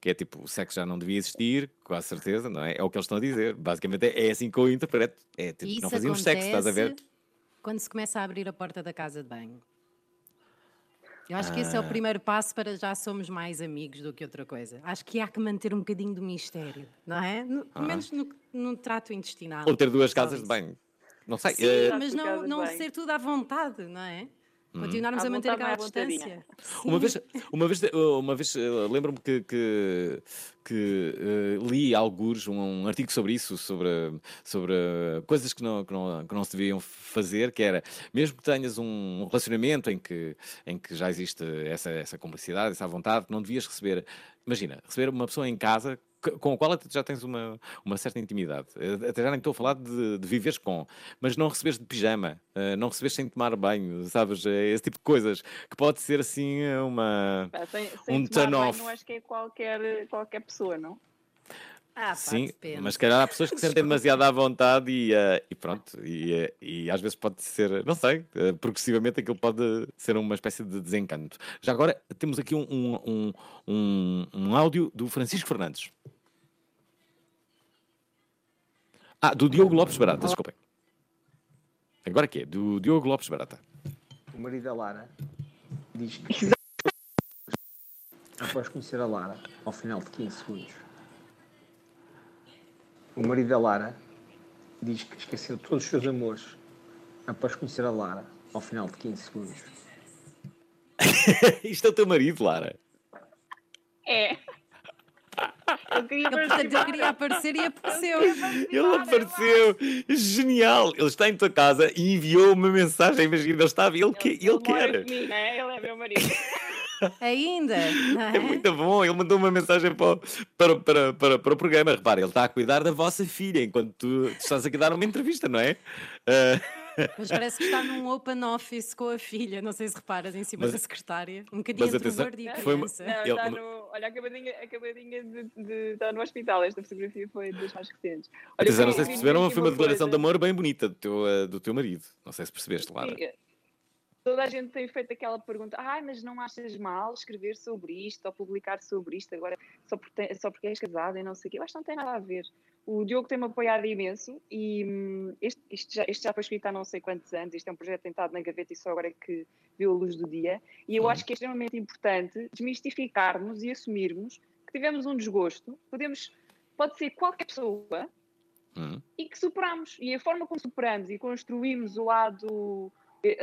Que é tipo, o sexo já não devia existir, quase certeza, não é? É o que eles estão a dizer. Basicamente é, é assim que eu interpreto. É tipo, Isso não fazíamos sexo, estás a ver? Quando se começa a abrir a porta da casa de banho. Eu acho que esse é o Ah. primeiro passo para já somos mais amigos do que outra coisa. Acho que há que manter um bocadinho do mistério, não é? No- Ah. Pelo menos no, no trato intestinal. Ou ter duas casas de banho. Não sei. Sim, eh, mas não, não ser tudo à vontade, não é? Hum. Continuarmos À a manter aquela é distância. Uma vez, uma vez, uma vez eh, lembro-me que, que, que, eh, li alguns um, um artigo sobre isso, sobre, sobre coisas que não, que, não, que não se deviam fazer, que era, mesmo que tenhas um relacionamento em que, em que já existe essa, essa complicidade, essa vontade, não devias receber, imagina, receber uma pessoa em casa com a qual já tens uma, uma certa intimidade. Eh, Até já nem estou a falar de, de viveres com, mas não receberes de pijama, eh, não receberes sem tomar banho, sabes? Eh, Esse tipo de coisas que pode ser assim uma. Sem, sem um turn-off. não acho que é qualquer, qualquer pessoa, não? Ah, pá, Sim, depende. mas se calhar há pessoas que se sentem demasiado à vontade e, eh, e pronto, e, eh, e às vezes pode ser, não sei, eh, progressivamente aquilo pode ser uma espécie de desencanto. Já agora temos aqui um, um, um, um, um áudio do Francisco Fernandes. Ah, do Diogo Lopes Barata, desculpem. Agora que é? Do Diogo Lopes Barata. O marido da Lara diz que após conhecer a Lara, ao final de 15 segundos, o marido da Lara diz que esqueceu todos os seus amores após conhecer a Lara, ao final de 15 segundos. Isto é o teu marido, Lara. É. Eu queria Ele, portanto, ele queria aparecer e apareceu. Ele apareceu, genial. Ele está em tua casa e enviou uma mensagem. Imagina, ele estava, ele, que, ele quer. comigo, né? Ele é meu marido. Ainda, não É é? muito bom. Ele mandou uma mensagem para, o- para, para, para, para o programa. Repara, ele está a cuidar da vossa filha enquanto tu, tu estás aqui a dar uma entrevista, não é? Ah, Mas parece que está num open office com a filha, não sei se reparas, em cima Mas- da secretária. Um bocadinho entre atenção, gordo e a foi uma- criança. Não, Ele- está no, olha, acabadinha, acabadinha de, de estar no hospital. Esta fotografia foi das mais recentes. Olha, atenção, não sei se perceberam, foi uma declaração de coisa. amor bem bonita do teu, ah, do teu marido. Não sei se percebeste, Lara. Sim, Toda a gente tem feito aquela pergunta: ah, mas não achas mal escrever sobre isto ou publicar sobre isto agora só porque, só porque és casada e não sei o quê? Eu acho que não tem nada a ver. O Diogo tem-me apoiado imenso e hum, este, isto já, este já foi escrito há não sei quantos anos. Isto é um projeto tentado na gaveta e só agora é que viu a luz do dia. E eu acho que é extremamente importante desmistificarmos e assumirmos que tivemos um desgosto. Podemos, pode ser qualquer pessoa Hum. e que superamos. E a forma como superamos e construímos o lado,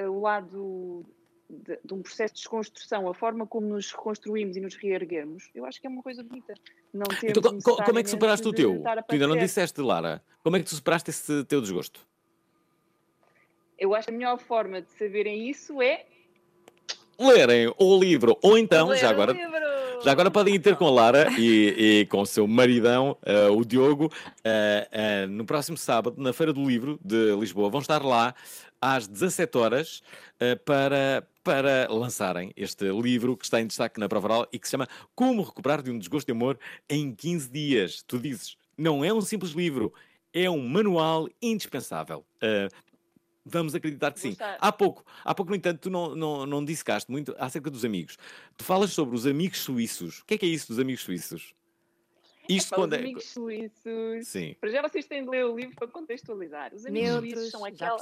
o lado de, de um processo de desconstrução, a forma como nos reconstruímos e nos reerguermos, eu acho que é uma coisa bonita. Não temos Então, co- co- como é que superaste o teu? Tu ainda não disseste, Lara. Como é que tu superaste esse teu desgosto? Eu acho que a melhor forma de saberem isso é lerem o livro, ou então, Ler já agora, já agora podem ir ter com a Lara e, e com o seu maridão, eh, o Diogo, eh, eh, no próximo sábado, na Feira do Livro de Lisboa. Vão estar lá às 17 horas eh, para, para lançarem este livro que está em destaque na prova oral e que se chama Como Recuperar de um Desgosto de Amor em 15 Dias. Tu dizes, não é um simples livro, é um manual indispensável. Eh, Vamos acreditar que sim. Há pouco, há pouco, no entanto, tu não, não, não dissecaste muito acerca dos amigos. Tu falas sobre os amigos suíços. O que é que é isso dos amigos suíços? Isto Para os quando é. amigos suíços. Sim. Para já vocês têm de ler o livro para contextualizar. Os amigos Neutros, suíços são aquela,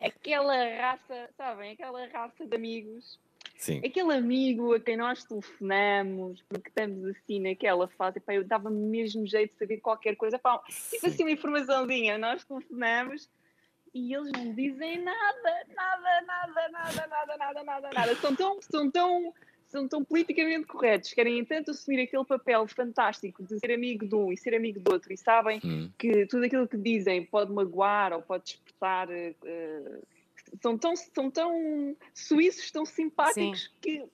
aquela raça, sabem? Aquela raça de amigos Sim. Aquele amigo a quem nós telefonamos, porque estamos assim naquela fase, pá, eu dava-me mesmo jeito de saber qualquer coisa, pá, tipo assim uma informaçãozinha, nós telefonamos e eles não dizem nada, nada, nada, nada, nada, nada, nada, nada. São tão, são tão, são tão politicamente corretos, querem tanto assumir aquele papel fantástico de ser amigo de um e ser amigo do outro e sabem Hum. que tudo aquilo que dizem pode magoar ou pode despertar. eh, são, tão, são tão suíços, tão simpáticos que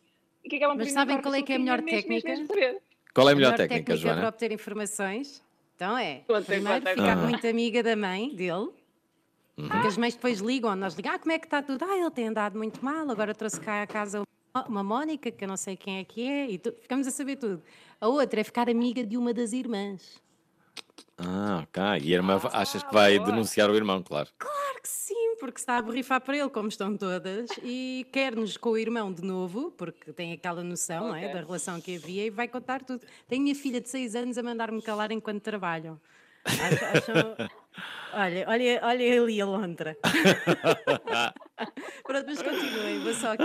que acabam Mas sabem qual é que é a melhor soluquinha mesmo- mesmo técnica? Qual é a A melhor melhor técnica, técnica Joana? para obter informações? Então é, Conta, primeiro ficar conta. muito amiga da mãe dele, porque as mães depois ligam, nós ligamos, ah, como é que está tudo? Ah, ele tem andado muito mal, agora trouxe cá a casa uma Mónica, que eu não sei quem é que é, e tu- ficamos a saber tudo. A outra é ficar amiga de uma das irmãs. Ah, ok. E a irmã achas que vai denunciar o irmão, claro. Claro que sim, porque está a borrifar para ele, como estão todas, e quer-nos com o irmão de novo, porque tem aquela noção é, Ok. da relação que havia, e vai contar tudo. Tenho minha filha de 6 anos a mandar-me calar enquanto trabalham. Ach- Acham... olha, olha, olha ali a lontra. Pronto, mas continuem, vou só aqui.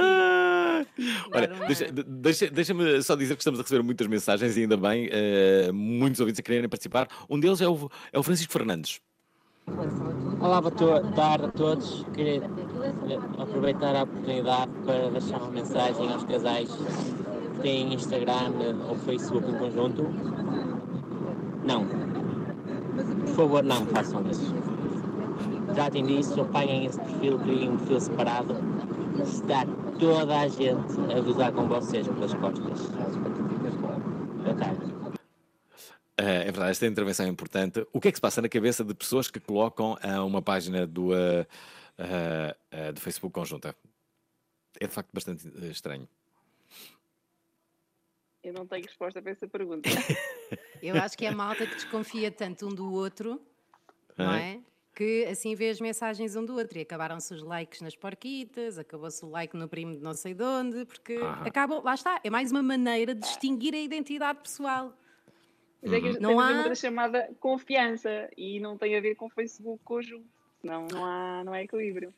Olha, dar uma- deixa- de- deixa- deixa-me só dizer que estamos a receber muitas mensagens e ainda bem, eh, muitos ouvintes a quererem participar. Um deles é o, é o Francisco Fernandes. Olá, boa to- tarde a todos. Queria eh, aproveitar a oportunidade para deixar uma mensagem aos casais que têm Instagram ou Facebook em conjunto. Não. Por favor, não façam isso. Tratem disso, apaguem esse perfil, criem um perfil separado. Está toda a gente a gozar com vocês pelas costas. Boa tarde. Eh, é verdade, esta intervenção é importante. O que é que se passa na cabeça de pessoas que colocam uma página do, eh, do Facebook conjunta? É de facto bastante estranho. Eu não tenho resposta para essa pergunta. Eu acho que é a malta que desconfia tanto um do outro, não Ah. é? Que assim vê as mensagens um do outro e acabaram-se os likes nas porquitas, acabou-se o like no primo de não sei de onde, porque Aham. acabam, lá está, é mais uma maneira de distinguir a identidade pessoal. Mas é que Não temos há- uma outra chamada confiança e não tem a ver com Facebook conjunto. Senão não há, não há equilíbrio.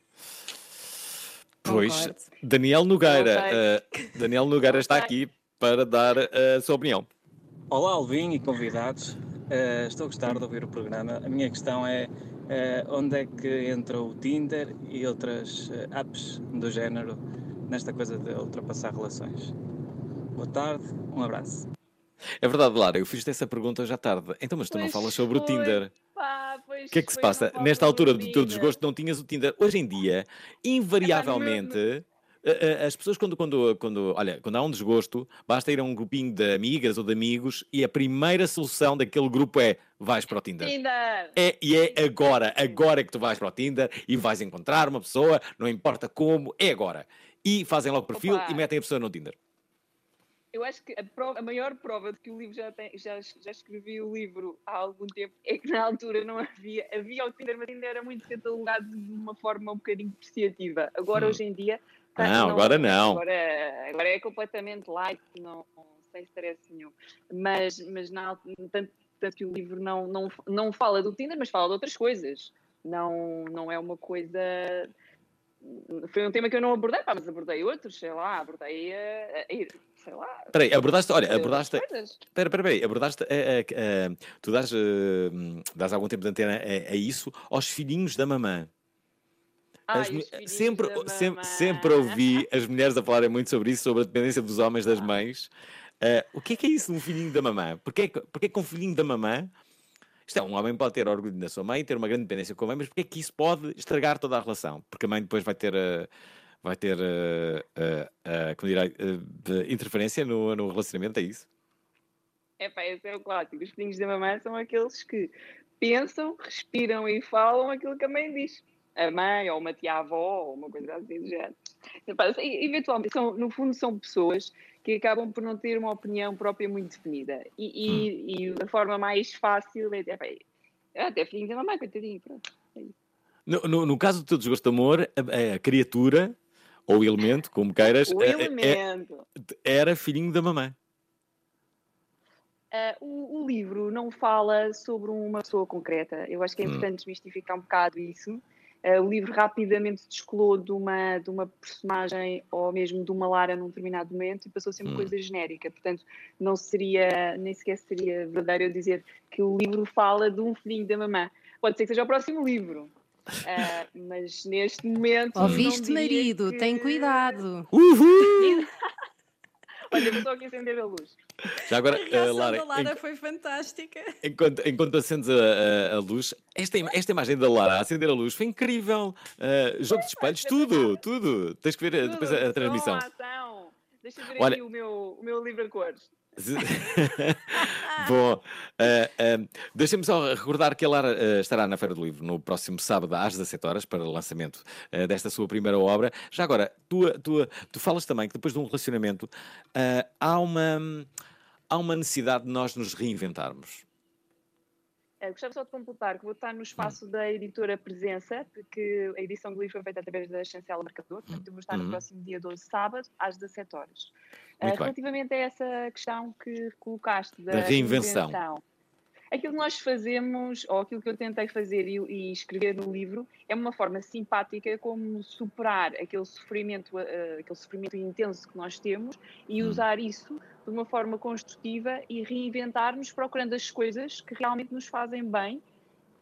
Pois, Concordo. Daniel Nogueira, Não eh, Daniel Nogueira está aqui para dar eh, a sua opinião. Olá, Alvin e convidados. Eh, estou a gostar de ouvir o programa. A minha questão é eh, onde é que entra o Tinder e outras eh, apps do género nesta coisa de ultrapassar relações. Boa tarde, um abraço. É verdade, Lara, eu fiz-te essa pergunta já tarde. Então, mas tu não Pois falas sobre o foi, Tinder. Pá, pois O que é que se passa? não Nesta altura o do teu Tinder. desgosto não tinhas o Tinder. Hoje em dia, invariavelmente, eh, as pessoas quando, quando, quando, olha, quando há um desgosto, basta ir a um grupinho de amigas ou de amigos e a primeira solução daquele grupo é vais para o Tinder. Tinder! É, e é agora, agora é que tu vais para o Tinder e vais encontrar uma pessoa, não importa como, é agora. E fazem logo perfil Opa. e metem a pessoa no Tinder. Eu acho que a, prova- a maior prova de que o livro já tem, já, já escrevi o livro há algum tempo é que na altura não havia, havia o Tinder, mas ainda era muito catalogado de uma forma um bocadinho depreciativa. Agora, Hum. hoje em dia. Tá- Não, agora não. Agora, agora é completamente light, não, sem stress nenhum. Mas, mas alt- tanto, tanto que o livro não, não, não fala do Tinder, mas fala de outras coisas. Não, não é uma coisa. Foi um tema que eu não abordei, pá, mas abordei outros, sei lá, abordei, eh, sei lá. Espera aí, abordaste, olha, abordaste. Espera, espera, abordaste. eh, tu dás, eh, dás algum tempo de antena a, a isso aos filhinhos da mamã. Ai, As sempre, sempre, mamã. sempre ouvi as mulheres a falarem muito sobre isso, sobre a dependência dos homens das mães. Eh, o que é que é isso de um filhinho da mamã? Porquê, porquê que um filhinho da mamã. Isto é, um homem pode ter orgulho da sua mãe, ter uma grande dependência com a mãe, mas porquê é que isso pode estragar toda a relação? Porque a mãe depois vai ter. eh, vai ter. eh, eh, eh, como dirá, interferência no, no relacionamento, é isso? É pá, esse é o clássico. Os filhinhos da mamãe são aqueles que pensam, respiram e falam aquilo que a mãe diz. A mãe, ou uma tia-avó, ou uma coisa assim do género. Epá, e- eventualmente, são, no fundo, são pessoas que acabam por não ter uma opinião própria muito definida. E, e, e a forma mais fácil é "Ah, até filhinho da mamãe, coitadinho, pronto. é. No, no, no caso do teu desgosto de amor, a, a criatura, ou o elemento, como queiras, O eh, elemento. era filhinho da mamãe. Ah, o, o livro não fala sobre uma pessoa concreta. Eu acho que é Hum. importante desmistificar um bocado isso. Ah, o livro rapidamente descolou de uma, de uma personagem ou mesmo de uma Lara num determinado momento e passou a ser uma Hum. coisa genérica. Portanto, não seria, nem sequer seria verdadeiro eu dizer que o livro fala de um filhinho da mamã. Pode ser que seja o próximo livro. Ah, mas neste momento. Ouviste, marido? que- Tem cuidado. Uhul! Olha, vou só aqui acender a luz. Já agora, A reação Lara, da Lara foi fantástica. enquanto, enquanto acendes a, a- a luz, esta, im- esta imagem da Lara a acender a luz foi incrível. Eh, jogo de espelhos, tudo, tudo. Tens que ver eh, depois a, a transmissão. Ação. Deixa eu ver Olha- aqui o meu, o meu livro a cores. Bom, eh, eh, deixem-me só recordar que a Lara eh, estará na Feira do Livro no próximo sábado às 17 horas para o lançamento eh, desta sua primeira obra. Já agora, tu, tu, tu falas também que depois de um relacionamento há, uma, há uma necessidade de nós nos reinventarmos. Eh, gostava só de completar que vou estar no espaço da editora Presença, porque a edição do livro foi feita através da Essencial Marcador, portanto vou estar Uhum. no próximo dia 12, sábado, às 17 horas. Eh, Muito bem. relativamente a essa questão que colocaste da, Da reinvenção. reinvenção, Aquilo que nós fazemos, ou aquilo que eu tentei fazer e, e escrever no livro, é uma forma simpática como superar aquele sofrimento, eh, aquele sofrimento intenso que nós temos e usar isso de uma forma construtiva e reinventar-nos procurando as coisas que realmente nos fazem bem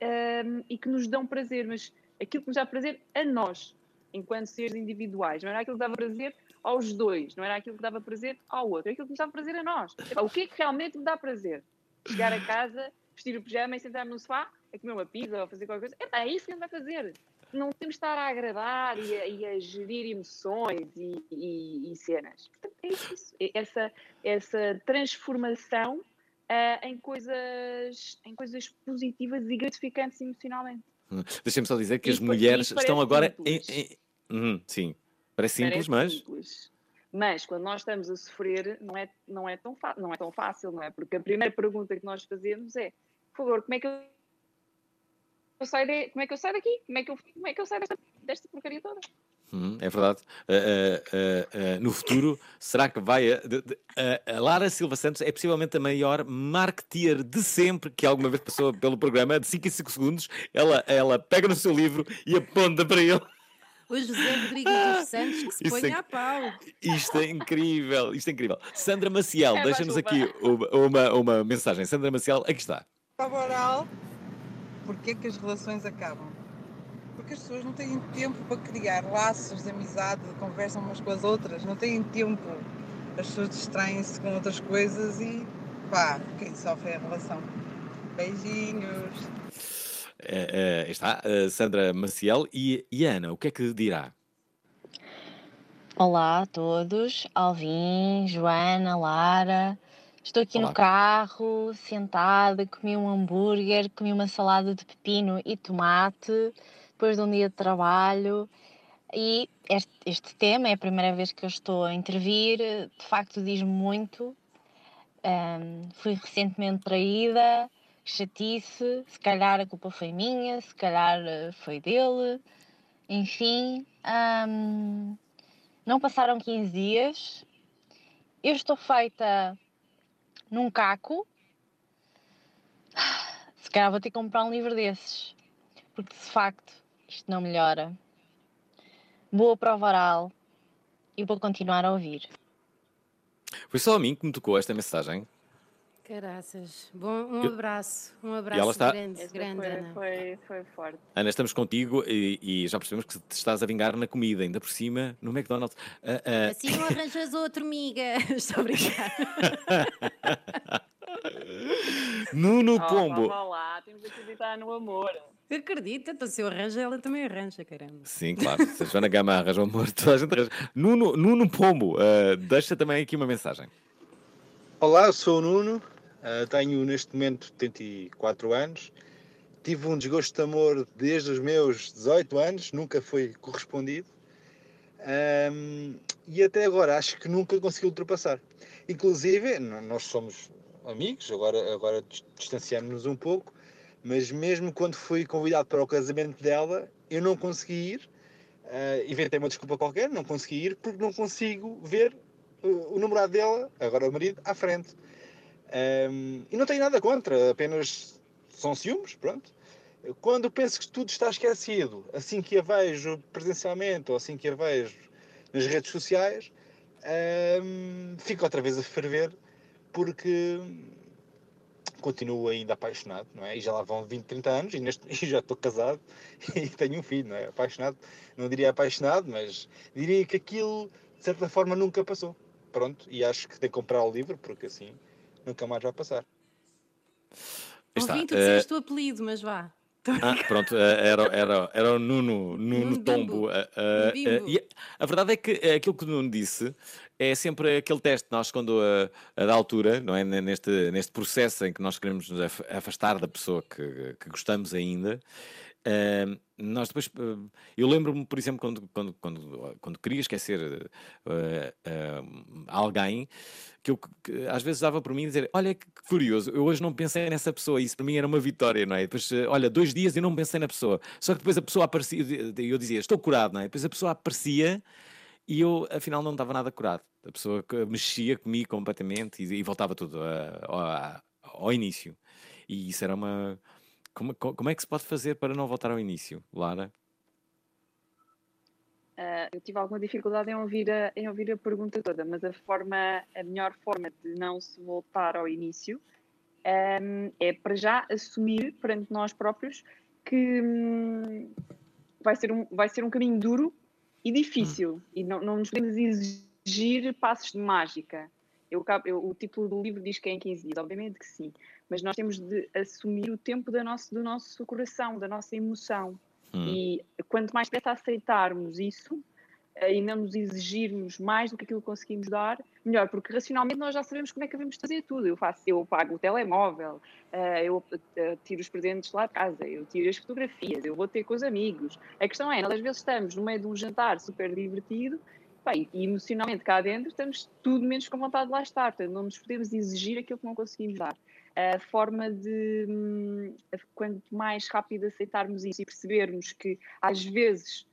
ehm, e que nos dão prazer, mas aquilo que nos dá prazer a nós, enquanto seres individuais, não era aquilo que dava prazer aos dois, não era aquilo que dava prazer ao outro, era aquilo que nos dava prazer a nós. O que é que realmente me dá prazer? Chegar a casa, vestir o pijama e sentar-me no sofá, a comer uma pizza ou a fazer qualquer coisa. Epá, é isso que a gente vai fazer. Não temos de estar a agradar e a, e a gerir emoções e, e- e cenas. Portanto, é isso. É Essa, essa transformação ah, em, coisas, em coisas positivas e gratificantes emocionalmente. Hum, Deixem-me só dizer que as mulheres estão agora em. em- Uhum, sim, parece simples, Parece mas. simples. Mas quando nós estamos a sofrer, não é, não, é tão não é tão fácil, não é? Porque a primeira pergunta que nós fazemos é: por favor, como é que eu, eu saio, de- como é que eu saio daqui? Como é que eu, como é que eu saio desta, desta porcaria toda? Uhum, é verdade. Ah, ah, ah, no futuro, será que vai. A, de- de- a Lara Silva Santos é possivelmente a maior marketeer de sempre que alguma vez passou pelo programa. De 5 em 5 segundos, ela, ela pega no seu livro e aponta para ele. O José Rodrigues dos Santos que se Isso põe é- a pau. Isto é incrível, isto é incrível. Sandra Maciel, É, deixa-nos aqui uma, uma, uma mensagem. Sandra Maciel, aqui está. Prova oral, porque é que as relações acabam? Porque as pessoas não têm tempo para criar laços de amizade, conversam umas com as outras, não têm tempo. As pessoas distraem-se com outras coisas e pá, quem sofre é a relação. Beijinhos. Eh, eh, está a Sandra Maciel e, e Ana, o que é que dirá? Olá a todos, Alvin, Joana, Lara. Estou aqui Olá. no carro, sentada, comi um hambúrguer, comi uma salada de pepino e tomate, depois de um dia de trabalho. E este, este tema é a primeira vez que eu estou a intervir, de facto diz-me muito. Ahm, fui recentemente traída, chatice, se calhar a culpa foi minha, se calhar eh, foi dele, enfim. ahm, não passaram 15 dias, eu estou feita num caco. Se calhar vou ter que comprar um livro desses, porque de facto isto não melhora. Boa prova oral e vou continuar a ouvir. Foi só a mim que me tocou esta mensagem. Caraças. Bom, um Eu- abraço. Um ela abraço está- grande, grande, foi, Ana. foi, foi forte. Ana, estamos contigo e, e já percebemos que te estás a vingar na comida, ainda por cima, no McDonald's. Ah, ah, Assim não arranjas outro, miga. Estou a brincar. Nuno Oh, Pombo. vá lá, temos de acreditar no amor. Acredita, então se eu arranjo, ela também arranja, caramba. Sim, claro. Se a Joana Gama arranjou amor, toda a gente arranja. Nuno, Nuno Pombo, ah, deixa também aqui uma mensagem. Olá, eu sou o Nuno, eh, tenho neste momento 74 anos, tive um desgosto de amor desde os meus 18 anos, nunca foi correspondido Ahm, e até agora acho que nunca consegui ultrapassar. Inclusive, nós somos amigos, agora, agora dis- distanciamos-nos um pouco, mas mesmo quando fui convidado para o casamento dela, eu não consegui ir, eh, inventei uma desculpa qualquer, não consegui ir porque não consigo ver o, o namorado dela, agora o marido, à frente. Ahm, e não tenho nada contra, apenas são ciúmes, pronto. Quando penso que tudo está esquecido, assim que a vejo presencialmente ou assim que a vejo nas redes sociais, ahm, fico outra vez a ferver porque continuo ainda apaixonado, não é? E já lá vão 20, 30 anos e, neste, e já estou casado e tenho um filho, não é? Apaixonado, não diria apaixonado, mas diria que aquilo de certa forma nunca passou. Pronto, e acho que tem que comprar o livro porque assim nunca mais vai passar. Está, Ouvi, tu eh, disseste o apelido, mas vá. Ah, pronto, eh, era, era, era o Nuno, Nuno Nuno Tombo. Eh, eh, eh, e a verdade é que eh, aquilo que o Nuno disse é sempre aquele teste. Nós, quando a, a da altura, não é? Neste, neste processo em que nós queremos nos af- afastar da pessoa que, que gostamos ainda, eh, nós depois. eh, eu lembro-me, por exemplo, quando, quando, quando, quando queria esquecer eh, alguém, que eu que às vezes dava por mim e dizer: Olha que curioso, eu hoje não pensei nessa pessoa, isso para mim era uma vitória, não é? Depois, eh, olha, dois dias e não pensei na pessoa. Só que depois a pessoa aparecia e eu dizia: Estou curado, não é? Depois a pessoa aparecia e eu afinal não estava nada curado. A pessoa mexia comigo completamente e, e voltava tudo ao início. E isso era uma. Como, co- como é que se pode fazer para não voltar ao início, Lara? Ah, eu tive alguma dificuldade em ouvir, a, em ouvir a pergunta toda, mas a forma, a melhor forma de não se voltar ao início ahm, é para já assumir perante nós próprios que hum, vai, ser um, vai ser um caminho duro e difícil e não, não nos podemos exigir passos de mágica. Eu, eu- o título do livro diz que é em 15 dias, obviamente que sim, mas nós temos de assumir o tempo da nosso, do nosso coração, da nossa emoção. E quanto mais depressa aceitarmos isso eh, e não nos exigirmos mais do que aquilo que conseguimos dar, melhor, porque racionalmente nós já sabemos como é que devemos fazer tudo. Eu faço, eu pago o telemóvel, eh, eu eh, tiro os presentes lá de casa, eu tiro as fotografias, eu vou ter com os amigos. A questão é, nós às vezes estamos no meio de um jantar super divertido pá, e emocionalmente cá dentro estamos tudo menos com vontade de lá estar, portanto não nos podemos exigir aquilo que não conseguimos dar. A forma de, hum, quanto mais rápido aceitarmos isso e percebermos que às vezes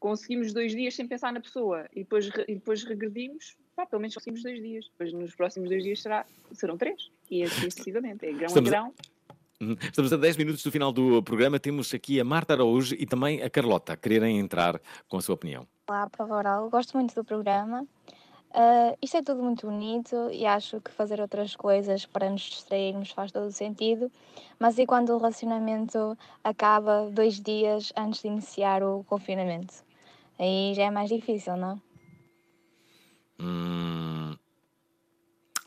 conseguimos dois dias sem pensar na pessoa e depois, e depois regredimos, pá, pelo menos conseguimos dois dias. Depois nos próximos dois dias será, serão três e assim sucessivamente. É grão Estamos a a- grão. Uhum. Estamos a 10 minutos do final do programa. Temos aqui a Marta Araújo e também a Carlota a quererem entrar com a sua opinião. Olá, Prova Oral. Gosto muito do programa. Ah, isto é tudo muito bonito e acho que fazer outras coisas para nos distrairmos faz todo o sentido. Mas e quando o relacionamento acaba dois dias antes de iniciar o confinamento? Aí já é mais difícil, não? Hum,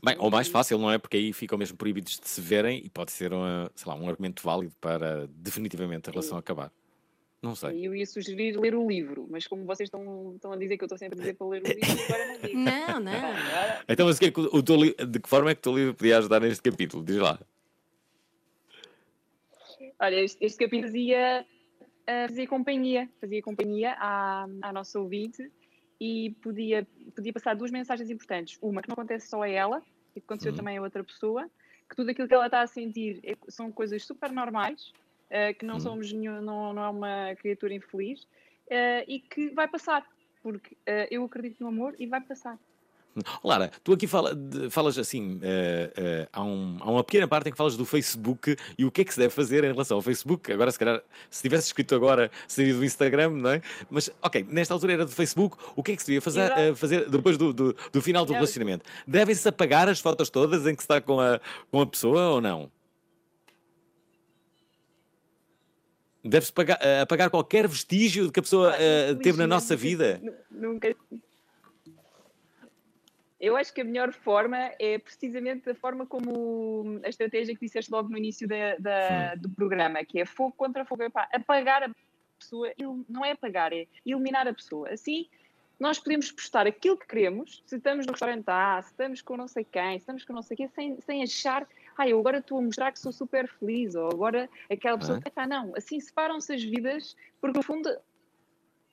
Bem, ou mais fácil, não é? Porque aí ficam mesmo proibidos de se verem e pode ser uma, sei lá, um argumento válido para definitivamente a relação acabar. Não sei. E eu ia sugerir ler o livro, mas como vocês estão, estão a dizer que eu estou sempre a dizer para ler o livro, agora não digo. Não, não. Então, mas o que é o, teu li- de que forma é que o teu livro podia ajudar neste capítulo? Diz lá. Olha, este, este capítulo fazia, ah, fazia companhia, fazia companhia à, à nossa ouvinte e podia, podia passar duas mensagens importantes. Uma que não acontece só a ela, que aconteceu também a outra pessoa, que tudo aquilo que ela está a sentir é- são coisas super normais, que não somos nenhum, não, não é uma criatura infeliz ah, e que vai passar, porque ah, eu acredito no amor e vai passar. Lara, tu aqui fala, de- falas assim, eh, eh, há, um- há uma pequena parte em que falas do Facebook e o que é que se deve fazer em relação ao Facebook. Agora, se calhar, se tivesse escrito agora, seria do Instagram, não é? Mas, ok, nesta altura era do Facebook, o que é que se devia fazer, eh, fazer depois do, do- do final do Não. relacionamento? Devem-se apagar as fotos todas em que se está com a, com a pessoa ou não? Deve-se eh, apagar qualquer vestígio de que a pessoa eh, teve na nossa vida? Nu- Nunca. Eu acho que a melhor forma é precisamente a forma como a estratégia que disseste logo no início da- da- do programa, que é fogo contra fogo. Epá, apagar a pessoa, não é apagar, é eliminar a pessoa. Assim, nós podemos postar aquilo que queremos, se estamos no restaurante A, se estamos com não sei quem, se estamos com não sei quem, sem, sem achar, ah, eu agora estou a mostrar que sou super feliz, ou agora aquela pessoa, É. epá, não, assim separam-se as vidas, porque no fundo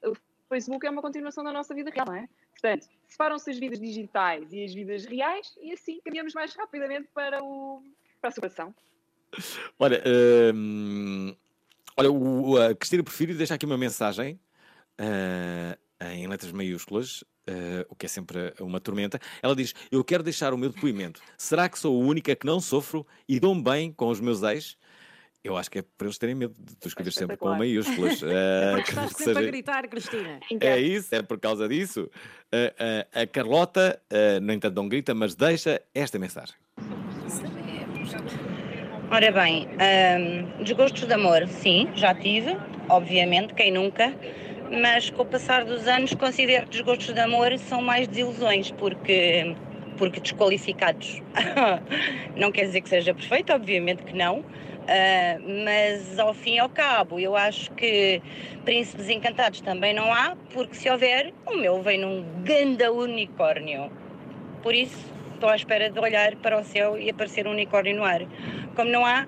o Facebook é uma continuação da nossa vida real, não é? Portanto, separam-se as vidas digitais e as vidas reais e assim caminhamos mais rapidamente para, o, para a separação. Olha, hum, olha o, a Cristina Porfírio deixa aqui uma mensagem ah, em letras maiúsculas, ah, o que é sempre uma tormenta. Ela diz: Eu quero deixar o meu depoimento. Será que sou a única que não sofro e dou-me bem com os meus ex? Eu acho que é para eles terem medo de tu escrever sempre com maiúsculas. ah, que Estás sempre a seja- gritar, Cristina. é isso, é por causa disso. Ah, ah, a Carlota, no entanto, não grita, mas deixa esta mensagem. Ora bem, hum, desgostos de amor, sim, já tive, obviamente, quem nunca, mas com o passar dos anos considero que desgostos de amor são mais desilusões, porque, porque desqualificados. não quer dizer que seja perfeito, obviamente que não, Ah, mas ao fim e ao cabo, eu acho que príncipes encantados também não há, porque se houver, o meu vem num ganda unicórnio. Por isso, estou à espera de olhar para o céu e aparecer um unicórnio no ar. Como não há,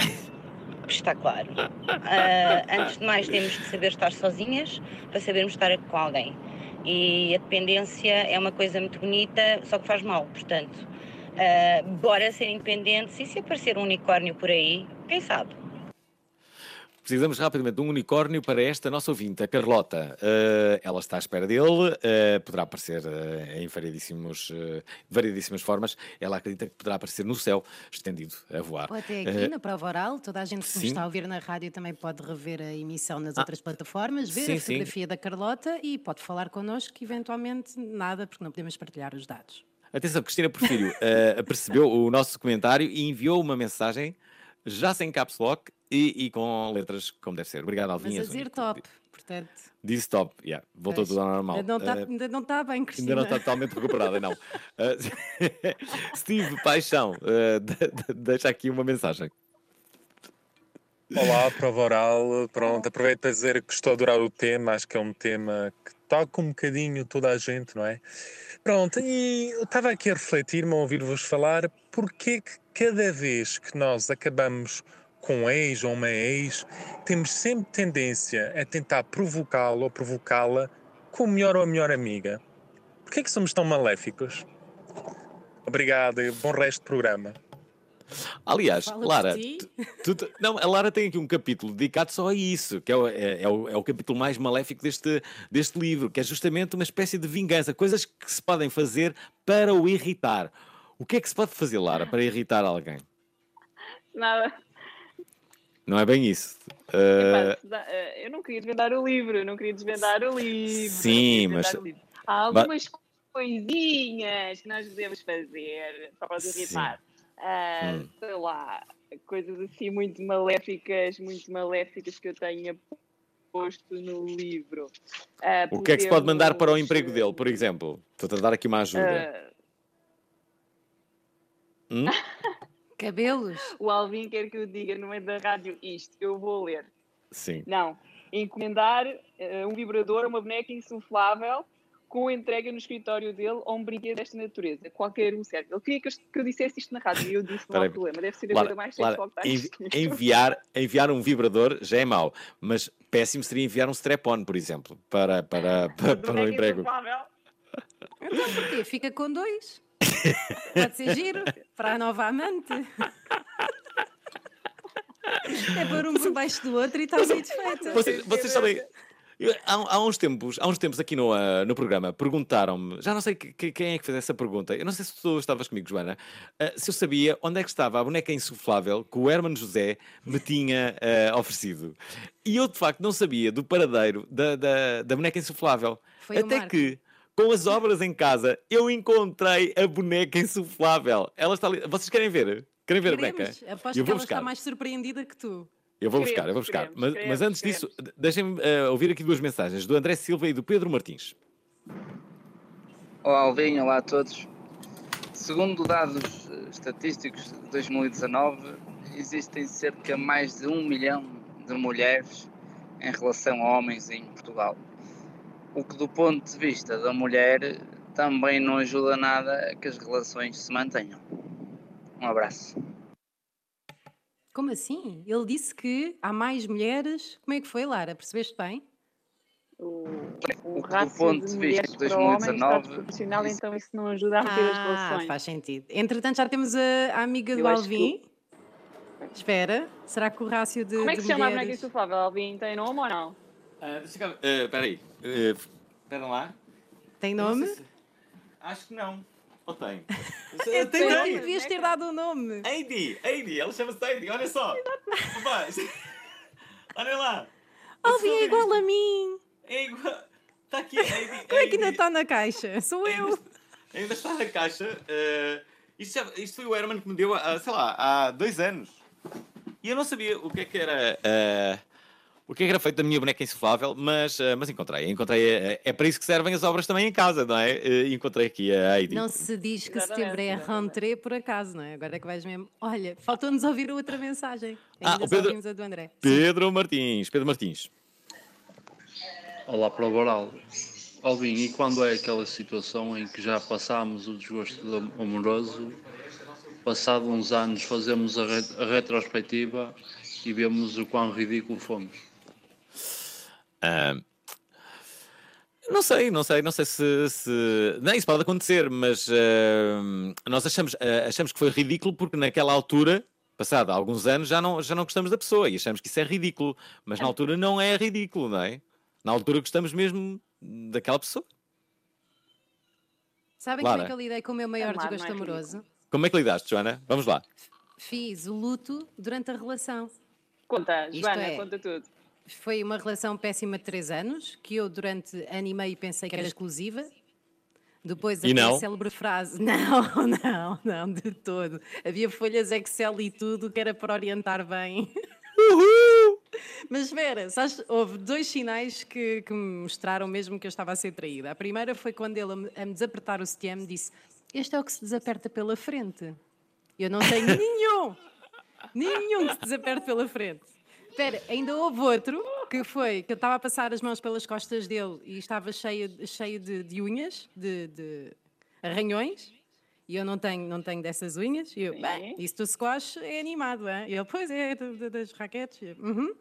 está claro. Ah, antes de mais, temos de saber estar sozinhas para sabermos estar com alguém. E a dependência é uma coisa muito bonita, só que faz mal, portanto. ah, bora ser independentes e se aparecer um unicórnio por aí, quem sabe? Precisamos rapidamente de um unicórnio para esta nossa ouvinte, a Carlota. Eh, ela está à espera dele, eh, poderá aparecer eh, em variedíssimos, variedíssimas formas. Ela acredita que poderá aparecer no céu, estendido, a voar. Ou até aqui na prova oral, toda a gente que nos sim. está a ouvir na rádio também pode rever a emissão nas outras plataformas, ver sim, a sim. fotografia da Carlota e pode falar connosco, eventualmente nada, porque não podemos partilhar os dados. Atenção, Cristina Porfírio percebeu o nosso comentário e enviou uma mensagem, já sem caps lock e, e com letras como deve ser. Obrigado, Mas Alvinha. a dizer top, portanto. Disse stop, yeah, voltou pois, tudo ao normal. Ainda não está, Eh, ainda não está bem, Cristina. Ainda não está totalmente recuperada, não. Uh, Steve Paixão, uh, de- de- deixa aqui uma mensagem. Olá, prova oral. Pronto, aproveito para dizer que estou a adorar o tema, acho que é um tema que toca um bocadinho toda a gente, não é? Pronto, e eu estava aqui a refletir-me a ouvir-vos falar porque que cada vez que nós acabamos com um ex ou uma ex, temos sempre tendência a tentar provocá-lo ou provocá-la com o melhor ou a melhor amiga. Porquê que somos tão maléficos? Obrigado e bom resto de programa. Aliás, Lara, tu- tu- não, a Lara tem aqui um capítulo dedicado só a isso, que é o, é, é o, é o capítulo mais maléfico deste, deste livro, que é justamente uma espécie de vingança, coisas que se podem fazer para o irritar. O que é que se pode fazer, Lara, para irritar alguém? Nada. Não é bem isso. Epá, Uh, se dá- eh, eu não queria desvendar o livro, não queria desvendar o livro. Sim, mas- livro. Há algumas coisinhas que nós podemos fazer para os Sim. irritar. Ah, Hum. Sei lá, coisas assim muito maléficas, muito maléficas que eu tenha posto no livro. Ah, o que é que se pode mandar para o emprego dele, por exemplo? Estou-te a dar aqui uma ajuda. ah, Hum? Cabelos. o Alvin quer que eu diga no meio da rádio isto, eu vou ler. Sim. Não, encomendar eh, um vibrador, uma boneca insuflável com entrega no escritório dele ou um brinquedo desta natureza. Qualquer um serve. Ele queria que eu, que eu dissesse isto na rádio e eu disse: não há problema, deve ser a Lara, coisa mais Lara, enviar, enviar um vibrador já é mau, mas péssimo seria enviar um strap-on, por exemplo, para, para, para, para o emprego. insuflável. Então porquê? Fica com dois. Pode ser giro para a nova amante. É pôr um por baixo do outro e está feito. Vocês, vocês sabem, eu- há, há uns tempos, há uns tempos aqui no, ah, no programa perguntaram-me, já não sei que- que- quem é que fez essa pergunta, eu não sei se tu estavas comigo, Joana, ah, se eu sabia onde é que estava a boneca insuflável que o Hermano José me tinha ah, oferecido. E eu de facto não sabia do paradeiro da, da, da boneca insuflável. Foi Até que, com as obras em casa, eu encontrei a boneca insuflável. Ela está ali. Vocês querem ver? Querem ver a boneca? Queremos. Aposto Eu que ela está mais surpreendida que tu. Eu vou Queremos, buscar, eu vou buscar. queremos, mas, queremos, mas antes disso, de- deixem-me eh, ouvir aqui duas mensagens, do André Silva e do Pedro Martins. Olá Alvinho, olá a todos. Segundo dados eh, estatísticos de 2019, existem cerca de mais de um milhão de mulheres em relação a homens em Portugal. O que do ponto de vista da mulher também não ajuda nada a que as relações se mantenham. Um abraço. Como assim? Ele disse que há mais mulheres. Como é que foi, Lara? Percebeste bem? O, O o que rácio ponto de de mulheres vista de para homens está 2019, desproporcional, então isso não ajuda a manter as Ah, relações. faz sentido. Entretanto, já temos a, a amiga Eu do Alvin. Espera, será que o rácio de, Como é que se chama a mulheres... insuflável? Alvin tem nome ou não? Espera aí, espera lá. Tem nome? Acho que não. Ou tem? Eu tem não nome. devias ter dado o nome. Heidi, Heidi, ela chama-se Heidi, olha só. Olha lá. Alvin é igual a mim. É igual. Está aqui, Heidi. Como é que ainda está na caixa? Sou eu. Ainda está na caixa. eh, isto, já- isto foi o Herman que me deu, há, sei lá, há dois anos. E eu não sabia o que é que era. eh, o que é que era feito da minha boneca insuflável, mas, uh, mas encontrei. encontrei uh, é para isso que servem as obras também em casa, não é? Uh, encontrei aqui a Heidi. Não se diz que setembro é rentrée por acaso, não é? Agora é que vais mesmo. Olha, faltou-nos ouvir outra mensagem. Ah, Ainda o só Pedro- ouvimos a do André. Pedro Martins. Pedro Martins. Olá, prova oral. Alvin, e quando é aquela situação em que já passámos o desgosto amoroso, passado uns anos fazemos a, re- a retrospectiva e vemos o quão ridículo fomos? Não sei, não sei, não sei se. se... Não, isso pode acontecer, mas ah, nós achamos, ah, achamos que foi ridículo porque naquela altura, passado alguns anos, já não, já não gostamos da pessoa e achamos que isso é ridículo. Mas na altura não é ridículo, não é? Na altura gostamos mesmo daquela pessoa. Sabem Lara. como é que eu lidei com o meu maior não é desgosto amoroso? Como é que lidaste, Joana? Vamos lá. Fiz o luto durante a relação. Conta, Isto Joana, é, conta tudo. Foi uma relação péssima de 3 anos, que eu durante ano e meio pensei que era exclusiva. Depois E não? célebre frase, não, não, não, de todo. Havia folhas Excel e tudo que era para orientar bem. Mas espera, sabes, houve dois sinais que, que me mostraram mesmo que eu estava a ser traída. A primeira foi quando ele, a me- a me desapertar o sutiã, me disse: Este é o que se desaperta pela frente. Eu não tenho nenhum, nenhum que se desaperte pela frente. Espera, ainda houve outro que foi que eu estava a passar as mãos pelas costas dele e estava cheio, cheio de, de unhas, de, de arranhões. E eu não tenho, não tenho dessas unhas. E eu, bem, isso do squash é animado, é? E ele, pois é, das raquetes. Eu, "Uhum."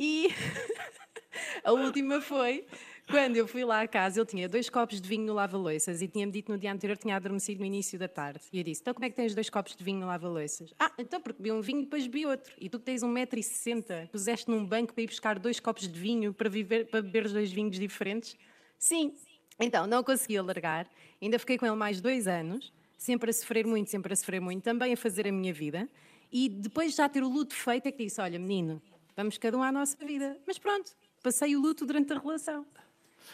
E a última foi quando eu fui lá à casa, ele tinha dois copos de vinho no lava-loiças e tinha-me dito no dia anterior que tinha adormecido no início da tarde. E eu disse: Então, como é que tens dois copos de vinho no lava-loiças? Ah, então, porque bebi um vinho e depois bebi outro. E tu que tens 1,60m, puseste num banco para ir buscar dois copos de vinho para, viver, para beber os dois vinhos diferentes? Sim. Então, não consegui alargar. Ainda fiquei com ele mais dois anos, sempre a sofrer muito, sempre a sofrer muito, também a fazer a minha vida. E depois de já ter o luto feito, é que disse: Olha, menino, vamos cada um à nossa vida. Mas pronto, passei o luto durante a relação.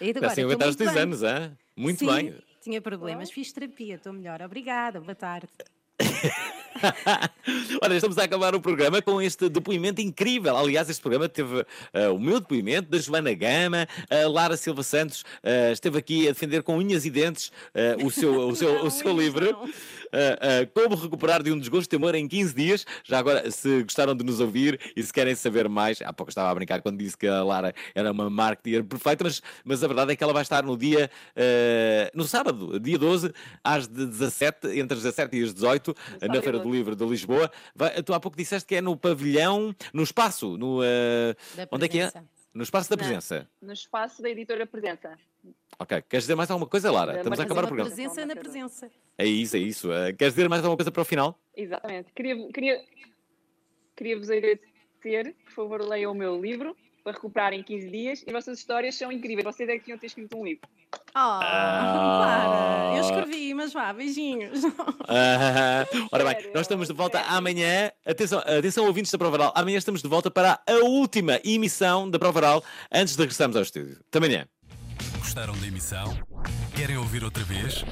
E agora, Assim estou aguentar os dois bem. anos, hein? Muito Sim, bem. Tinha problemas, fiz terapia, estou melhor. Obrigada, boa tarde. Olha, estamos a acabar o programa com este depoimento incrível. Aliás, este programa teve ah, o meu depoimento, da Joana Gama, a Lara Silva Santos ah, esteve aqui a defender com unhas e dentes ah, o seu, o seu, o seu livro. Como recuperar de um desgosto de amor em 15 dias. Já agora, se gostaram de nos ouvir e se querem saber mais, há pouco estava a brincar quando disse que a Lara era uma marketeer perfeita, mas, mas a verdade é que ela vai estar no dia, no sábado, dia 12, às de 17, entre as 17 e as 18, na Feira do Livro de Lisboa. Vai- tu há pouco disseste que é no pavilhão, no espaço, no, Da onde é que é? No espaço da presença. No espaço da editora Presença. Ok, queres dizer mais alguma coisa, Lara? Estamos a acabar o programa. Presença na presença. É isso, é isso. Ah, queres dizer mais alguma coisa para o final? Exatamente. Queria, queria, queria vos agradecer. Por favor, leiam o meu livro para recuperar em 15 dias. E vossas histórias são incríveis. Vocês é que tinham ter escrito um livro. Oh, Lara, eu escrevi, mas vá, beijinhos. Ah, ora bem, nós estamos de volta amanhã. Atenção, atenção ouvintes da Prova Oral. Amanhã estamos de volta para a última emissão da Prova Oral antes de regressarmos ao estúdio. Até amanhã. Gostaram da emissão? Querem ouvir outra vez?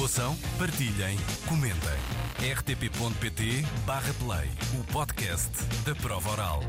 Ouçam, partilhem, comentem. rtp.pt/play o podcast da Prova Oral.